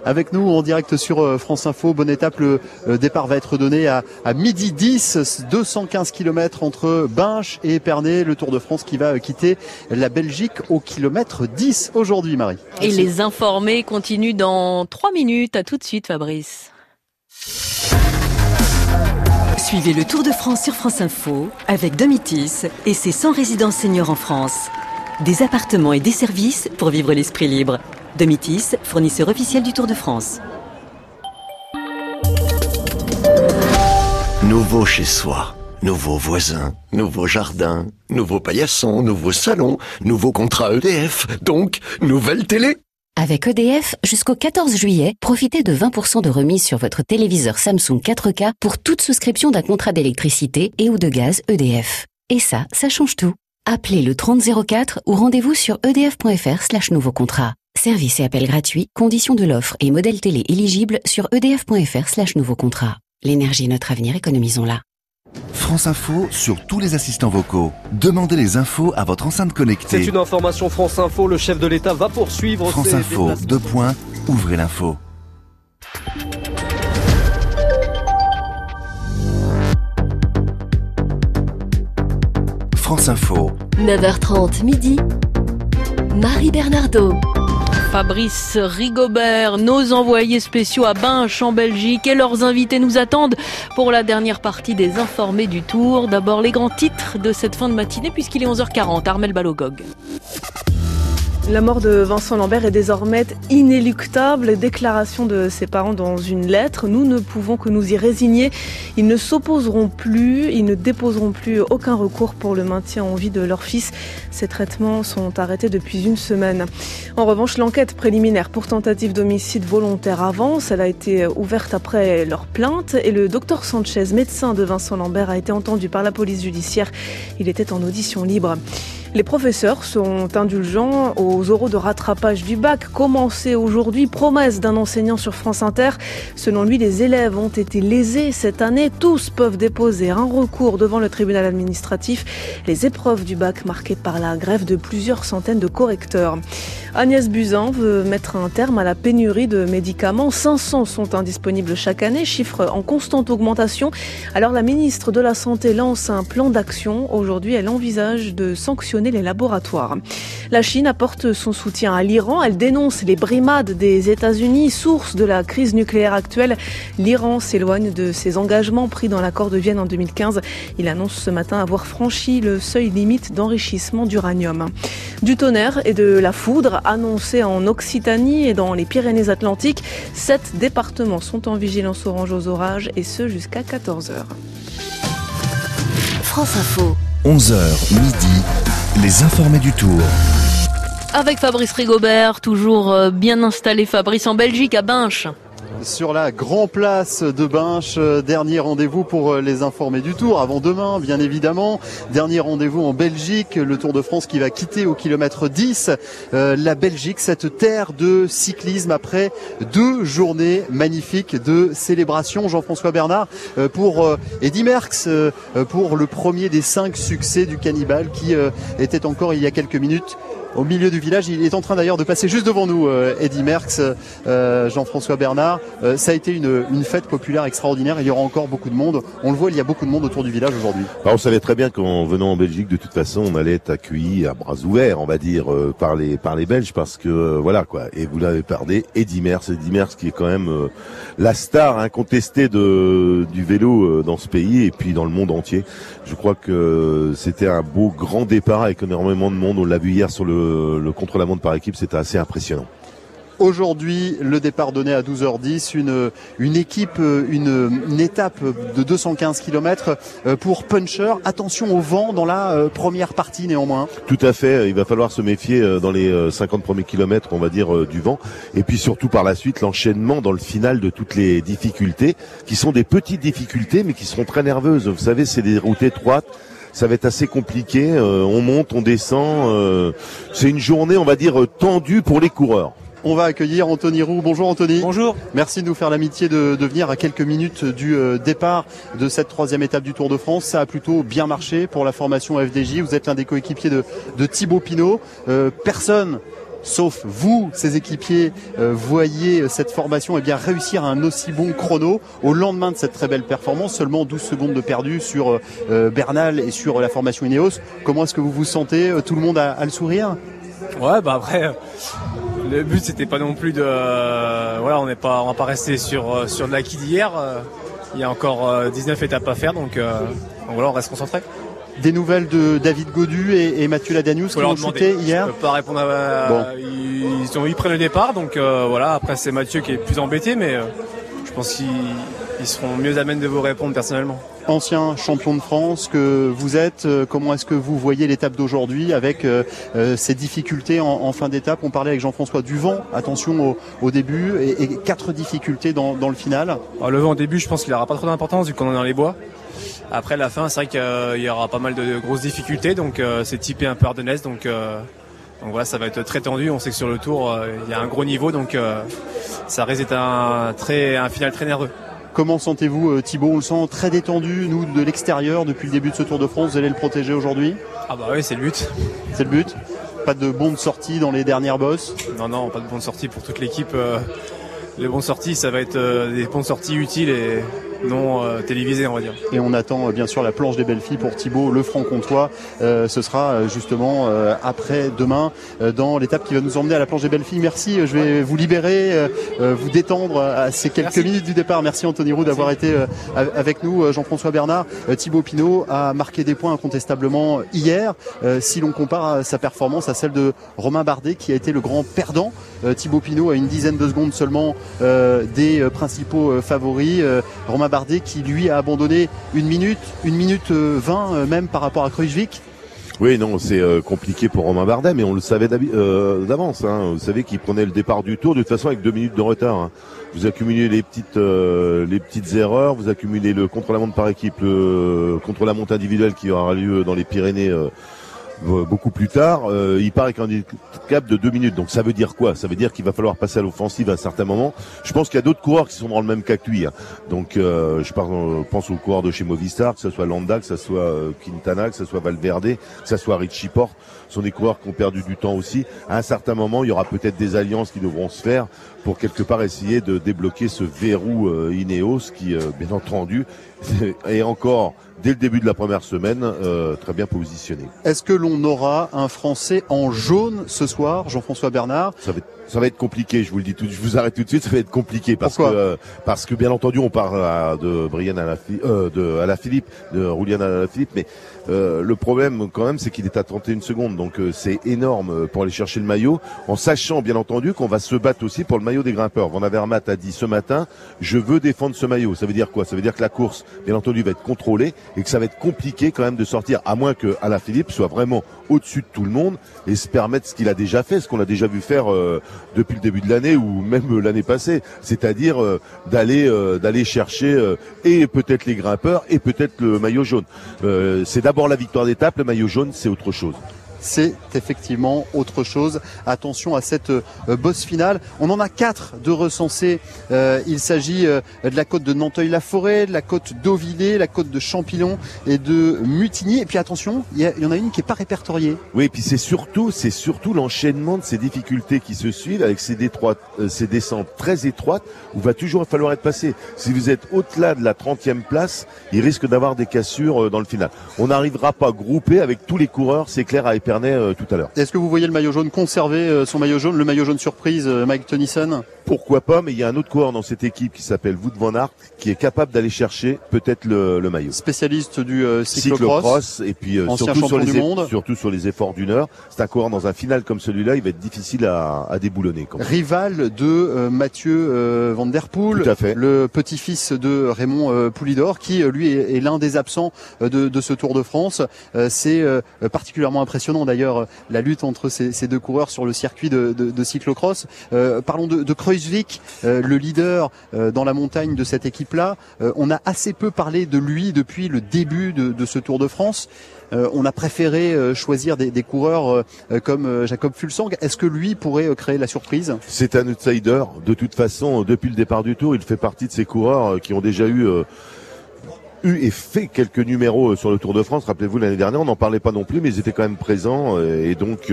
avec nous en direct sur euh, France Info. Bonne étape, le départ va être donné à, à midi 10, 215 km entre Binche et Épernay, le Tour de France qui va quitter la Belgique au kilomètre 10 aujourd'hui, Marie. Et les informés continuent dans 3 minutes. À tout de suite, Fabrice. Suivez le Tour de France sur France Info avec Domitis et ses 100 résidences seniors en France. Des appartements et des services pour vivre l'esprit libre. Domitis, fournisseur officiel du Tour de France. Nouveau chez soi, nouveau voisin, nouveau jardin, nouveau paillasson, nouveau salon, nouveau contrat EDF, donc nouvelle télé. Avec EDF, jusqu'au 14 juillet, profitez de 20% de remise sur votre téléviseur Samsung 4K pour toute souscription d'un contrat d'électricité et ou de gaz EDF. Et ça, ça change tout. Appelez le 3004 ou rendez-vous sur edf.fr slash nouveau contrat. Service et appel gratuit, conditions de l'offre et modèle télé éligible sur edf.fr slash nouveau contrat. L'énergie est notre avenir, économisons-la. France Info sur tous les assistants vocaux. Demandez les infos à votre enceinte connectée. C'est une information France Info. Le chef de l'État va poursuivre France Info, deux points, ouvrez l'info. France Info. 9h30 midi. Marie Bernardo. Fabrice Rigobert, nos envoyés spéciaux à Binche en Belgique et leurs invités nous attendent pour la dernière partie des informés du tour. D'abord les grands titres de cette fin de matinée puisqu'il est 11h40. Armel Balogog. La mort de Vincent Lambert est désormais inéluctable. Déclaration de ses parents dans une lettre. Nous ne pouvons que nous y résigner. Ils ne s'opposeront plus, ils ne déposeront plus aucun recours pour le maintien en vie de leur fils. Ces traitements sont arrêtés depuis une semaine. En revanche, l'enquête préliminaire pour tentative d'homicide volontaire avance. Elle a été ouverte après leur plainte et le docteur Sanchez, médecin de Vincent Lambert, a été entendu par la police judiciaire. Il était en audition libre. Les professeurs sont indulgents aux oraux de rattrapage du bac commencé aujourd'hui. Promesse d'un enseignant sur France Inter. Selon lui, les élèves ont été lésés cette année. Tous peuvent déposer un recours devant le tribunal administratif. Les épreuves du bac marquées par la grève de plusieurs centaines de correcteurs. Agnès Buzyn veut mettre un terme à la pénurie de médicaments. 500 sont indisponibles chaque année, chiffre en constante augmentation. Alors la ministre de la Santé lance un plan d'action. Aujourd'hui, elle envisage de sanctionner les laboratoires. La Chine apporte son soutien à l'Iran. Elle dénonce les brimades des États-Unis, source de la crise nucléaire actuelle. L'Iran s'éloigne de ses engagements pris dans l'accord de Vienne en 2015. Il annonce ce matin avoir franchi le seuil limite d'enrichissement d'uranium. Du tonnerre et de la foudre annoncés en Occitanie et dans les Pyrénées-Atlantiques. Sept départements sont en vigilance orange aux orages et ce jusqu'à 14h. France Info. 11h midi, les informés du tour. Avec Fabrice Rigobert, toujours euh, bien installé Fabrice en Belgique à Binche sur la Grand Place de Binche. Dernier rendez-vous pour euh, les informés du Tour, avant demain, bien évidemment. Dernier rendez-vous en Belgique, le Tour de France qui va quitter au kilomètre 10 euh, la Belgique, cette terre de cyclisme après deux journées magnifiques de célébration. Jean-François Bernard euh, pour Eddy Merckx, pour le premier des cinq succès du cannibale qui était encore il y a quelques minutes au milieu du village. Il est en train d'ailleurs de passer juste devant nous, euh, Eddy Merckx, euh, Jean-François Bernard. Euh, ça a été une, fête populaire extraordinaire. Il y aura encore beaucoup de monde. On le voit, il y a beaucoup de monde autour du village aujourd'hui. Bah, on savait très bien qu'en venant en Belgique, de toute façon, on allait être accueilli à bras ouverts, on va dire, par les par les Belges, parce que voilà quoi. Et vous l'avez parlé, Eddy Merckx, Eddy Merckx qui est quand même la star incontestée du vélo dans ce pays et puis dans le monde entier. Je crois que c'était un beau grand départ avec énormément de monde. On l'a vu hier sur le, le contre-la-montre par équipe, c'était assez impressionnant. Aujourd'hui, le départ donné à 12h10, une, une équipe, une, une étape de 215 km pour Puncher. Attention au vent dans la première partie néanmoins. Tout à fait, il va falloir se méfier dans les 50 premiers kilomètres, on va dire, du vent. Et puis surtout par la suite, l'enchaînement dans le final de toutes les difficultés, qui sont des petites difficultés, mais qui seront très nerveuses. Vous savez, c'est des routes étroites ça va être assez compliqué. Euh, on monte, on descend. Euh, c'est une journée, on va dire, tendue pour les coureurs. On va accueillir Anthony Roux. Bonjour Anthony. Bonjour. Merci de nous faire l'amitié de, de, venir à quelques minutes du euh, départ de cette troisième étape du Tour de France. Ça a plutôt bien marché pour la formation FDJ. Vous êtes l'un des coéquipiers de, de Thibaut Pinot. Euh, personne sauf vous, ses équipiers, euh, voyez cette formation et bien, réussir un aussi bon chrono au lendemain de cette très belle performance, seulement 12 secondes de perdu sur euh, Bernal et sur la formation Ineos. Comment est-ce que vous vous sentez Tout le monde a, a le sourire? Ouais, bah après, le but c'était pas non plus de, euh, voilà, on n'est pas, on va pas rester sur sur de l'acquis d'hier. Il y a encore 19 étapes à faire, donc, donc voilà, on reste concentré des nouvelles de David Godu et, et Mathieu Ladanius qui ont chuté hier Je peux pas répondre à... Bon. Ils, ont, ils prennent le départ, donc euh, voilà, après c'est Mathieu qui est plus embêté, mais euh, je pense qu'ils seront mieux à même de vous répondre personnellement. Ancien champion de France que vous êtes, euh, comment est-ce que vous voyez l'étape d'aujourd'hui avec euh, ces difficultés en, en fin d'étape? On parlait avec Jean-François Duvant, attention au, au début, et, et, quatre difficultés dans, dans le final. Alors, le vent au début, je pense qu'il n'aura pas trop d'importance vu qu'on est dans les bois. Après la fin, c'est vrai qu'il y aura pas mal de grosses difficultés, donc euh, c'est typé un peu ardennaise, donc, euh, donc voilà, ça va être très tendu. On sait que sur le tour, euh, il y a un gros niveau, donc ça risque d'être un, très, un final très nerveux. Comment sentez-vous Thibaut On le sent très détendu, nous de l'extérieur, depuis le début de ce Tour de France, vous allez le protéger aujourd'hui Ah bah oui, c'est le but. C'est le but Pas de bonne sortie dans les dernières bosses Non, non, pas de bonne sortie pour toute l'équipe. les bonnes sorties, ça va être des bonnes sorties utiles et non euh, télévisé, on va dire. Et on attend euh, bien sûr la planche des belles filles pour Thibaut, le franc-comtois. Euh, ce sera justement après demain dans l'étape qui va nous emmener à la planche des belles filles. Merci, je vais vous libérer, vous détendre à ces quelques Merci. minutes du départ. Merci Anthony Roux d'avoir été avec nous. Jean-François Bernard, Thibaut Pinot a marqué des points incontestablement hier. si l'on compare sa performance à celle de Romain Bardet qui a été le grand perdant. Thibaut Pinot a une dizaine de secondes seulement des principaux favoris. Romain Bardet qui lui a abandonné une minute, une minute 20 même par rapport à Kruijswijk. Oui, non, c'est euh, compliqué pour Romain Bardet, mais on le savait euh, d'avance. Hein. Vous savez qu'il prenait le départ du tour de toute façon avec deux minutes de retard. Hein. Vous accumulez les petites, euh, les petites erreurs, vous accumulez le contre-la-montre par équipe, le contre-la-montre individuelle qui aura lieu dans les Pyrénées beaucoup plus tard, euh, il part avec un handicap de deux minutes. Donc ça veut dire quoi? Ça veut dire qu'il va falloir passer à l'offensive à un certain moment. Je pense qu'il y a d'autres coureurs qui sont dans le même cas que lui. Hein. Donc euh, je pense aux coureurs de chez Movistar, que ce soit Landa, que ce soit euh, Quintana, que ce soit Valverde, que ce soit Richie Porte. Ce sont des coureurs qui ont perdu du temps aussi. À un certain moment, il y aura peut-être des alliances qui devront se faire pour quelque part essayer de débloquer ce verrou euh, Ineos qui, euh, bien entendu, <laughs> est encore dès le début de la première semaine euh, très bien positionné. Est-ce que l'on aura un Français en jaune ce soir, Jean-François Bernard? Ça va, être, ça va être compliqué, je vous le dis tout, je vous arrête tout de suite, ça va être compliqué parce Pourquoi que euh, parce que bien entendu on parle de Brian Alaphilippe, euh, de Alaphilippe, de Roulian Alaphilippe, mais euh, le problème quand même c'est qu'il est à 31 secondes, donc euh, c'est énorme pour aller chercher le maillot, en sachant bien entendu qu'on va se battre aussi pour le maillot des grimpeurs. Van Avermaet a dit ce matin, je veux défendre ce maillot. Ça veut dire quoi? Ça veut dire que la course, bien entendu, va être contrôlée et que ça va être compliqué quand même de sortir, à moins que Alaphilippe soit vraiment au-dessus de tout le monde et se permettre ce qu'il a déjà fait, ce qu'on a déjà vu faire euh, depuis le début de l'année ou même l'année passée, c'est-à-dire euh, d'aller euh, d'aller chercher et peut-être les grimpeurs et peut-être le maillot jaune. c'est d'abord la victoire d'étape, le maillot jaune, c'est autre chose. C'est effectivement autre chose. Attention à cette bosse finale. On en a quatre de recensés. il s'agit de la côte de Nanteuil-la-Forêt, de la côte d'Auvillé, la côte de Champillon et de Mutigny. Et puis attention, il y, en a une qui est pas répertoriée. Oui, et puis c'est surtout, c'est surtout l'enchaînement de ces difficultés qui se suivent avec ces, détroites, ces descentes très étroites où va toujours falloir être passé. Si vous êtes au-delà de la 30e place, il risque d'avoir des cassures dans le final. On n'arrivera pas groupé avec tous les coureurs, c'est clair à Épernay tout à l'heure. Est-ce que vous voyez le maillot jaune conserver son maillot jaune, le maillot jaune surprise, Mike Tennyson? Pourquoi pas, mais il y a un autre coureur dans cette équipe qui s'appelle Wout van Aert qui est capable d'aller chercher peut-être le, le, maillot. Spécialiste du euh, cyclocross, et puis euh, surtout sur, les surtout sur les efforts d'une heure. C'est un coureur dans un final comme celui-là, il va être difficile à, à déboulonner. Rival de euh, Mathieu euh, Van Der Poel, Tout à fait. le petit-fils de Raymond Poulidor, qui lui est, est l'un des absents de, de, ce Tour de France. C'est particulièrement impressionnant d'ailleurs la lutte entre ces, deux coureurs sur le circuit de, de, de cyclocross. parlons de, de euh, le leader euh, dans la montagne de cette équipe-là. Euh, on a assez peu parlé de lui depuis le début de, ce Tour de France. on a préféré choisir des, coureurs comme Jacob Fulsang. Est-ce que lui pourrait créer la surprise? C'est un outsider. De toute façon, depuis le départ du Tour, il fait partie de ces coureurs qui ont déjà eu eu et fait quelques numéros sur le Tour de France. Rappelez-vous l'année dernière, on n'en parlait pas non plus, mais ils étaient quand même présents. Et donc,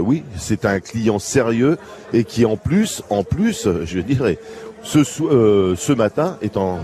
oui, c'est un client sérieux et qui en plus, en plus, je dirais, ce, euh, ce matin est en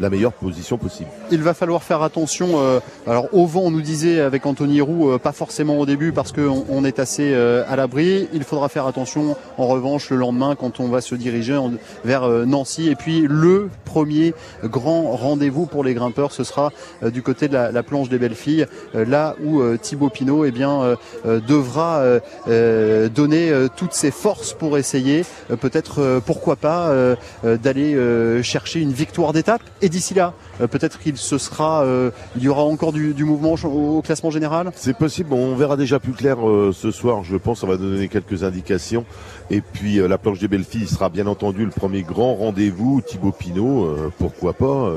la meilleure position possible. Il va falloir faire attention. Euh, alors au vent, on nous disait avec Anthony Roux, euh, pas forcément au début parce qu'on on est assez euh, à l'abri. Il faudra faire attention en revanche le lendemain quand on va se diriger vers Nancy. Et puis le premier grand rendez-vous pour les grimpeurs, ce sera du côté de la, planche des belles filles, là où Thibaut Pinot eh bien, devra donner toutes ses forces pour essayer, peut-être pourquoi pas, d'aller chercher une victoire d'étape d'ici là, euh, peut-être qu'il se sera, euh, il y aura encore du, mouvement au, classement général? C'est possible. on verra déjà plus clair euh, ce soir. Je pense, on va donner quelques indications. Et puis la planche des belles filles sera bien entendu le premier grand rendez-vous. Thibaut Pinot, pourquoi pas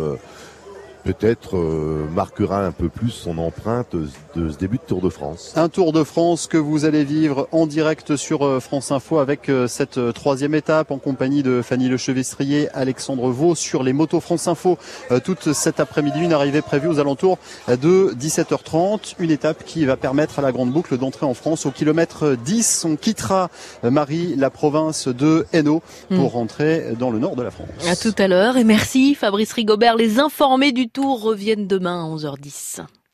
peut-être euh, marquera un peu plus son empreinte de ce début de Tour de France. Un Tour de France que vous allez vivre en direct sur euh, France Info avec euh, cette troisième étape en compagnie de Fanny Lechevestrier, Alexandre Vaux sur les motos France Info toute cet après-midi. Une arrivée prévue aux alentours de 17h30. Une étape qui va permettre à la Grande Boucle d'entrer en France au kilomètre 10. On quittera Marie, la province de Hainaut pour hmm. rentrer dans le nord de la France. À tout à l'heure et merci Fabrice Rigobert, les informés du tour reviennent demain à 11h10.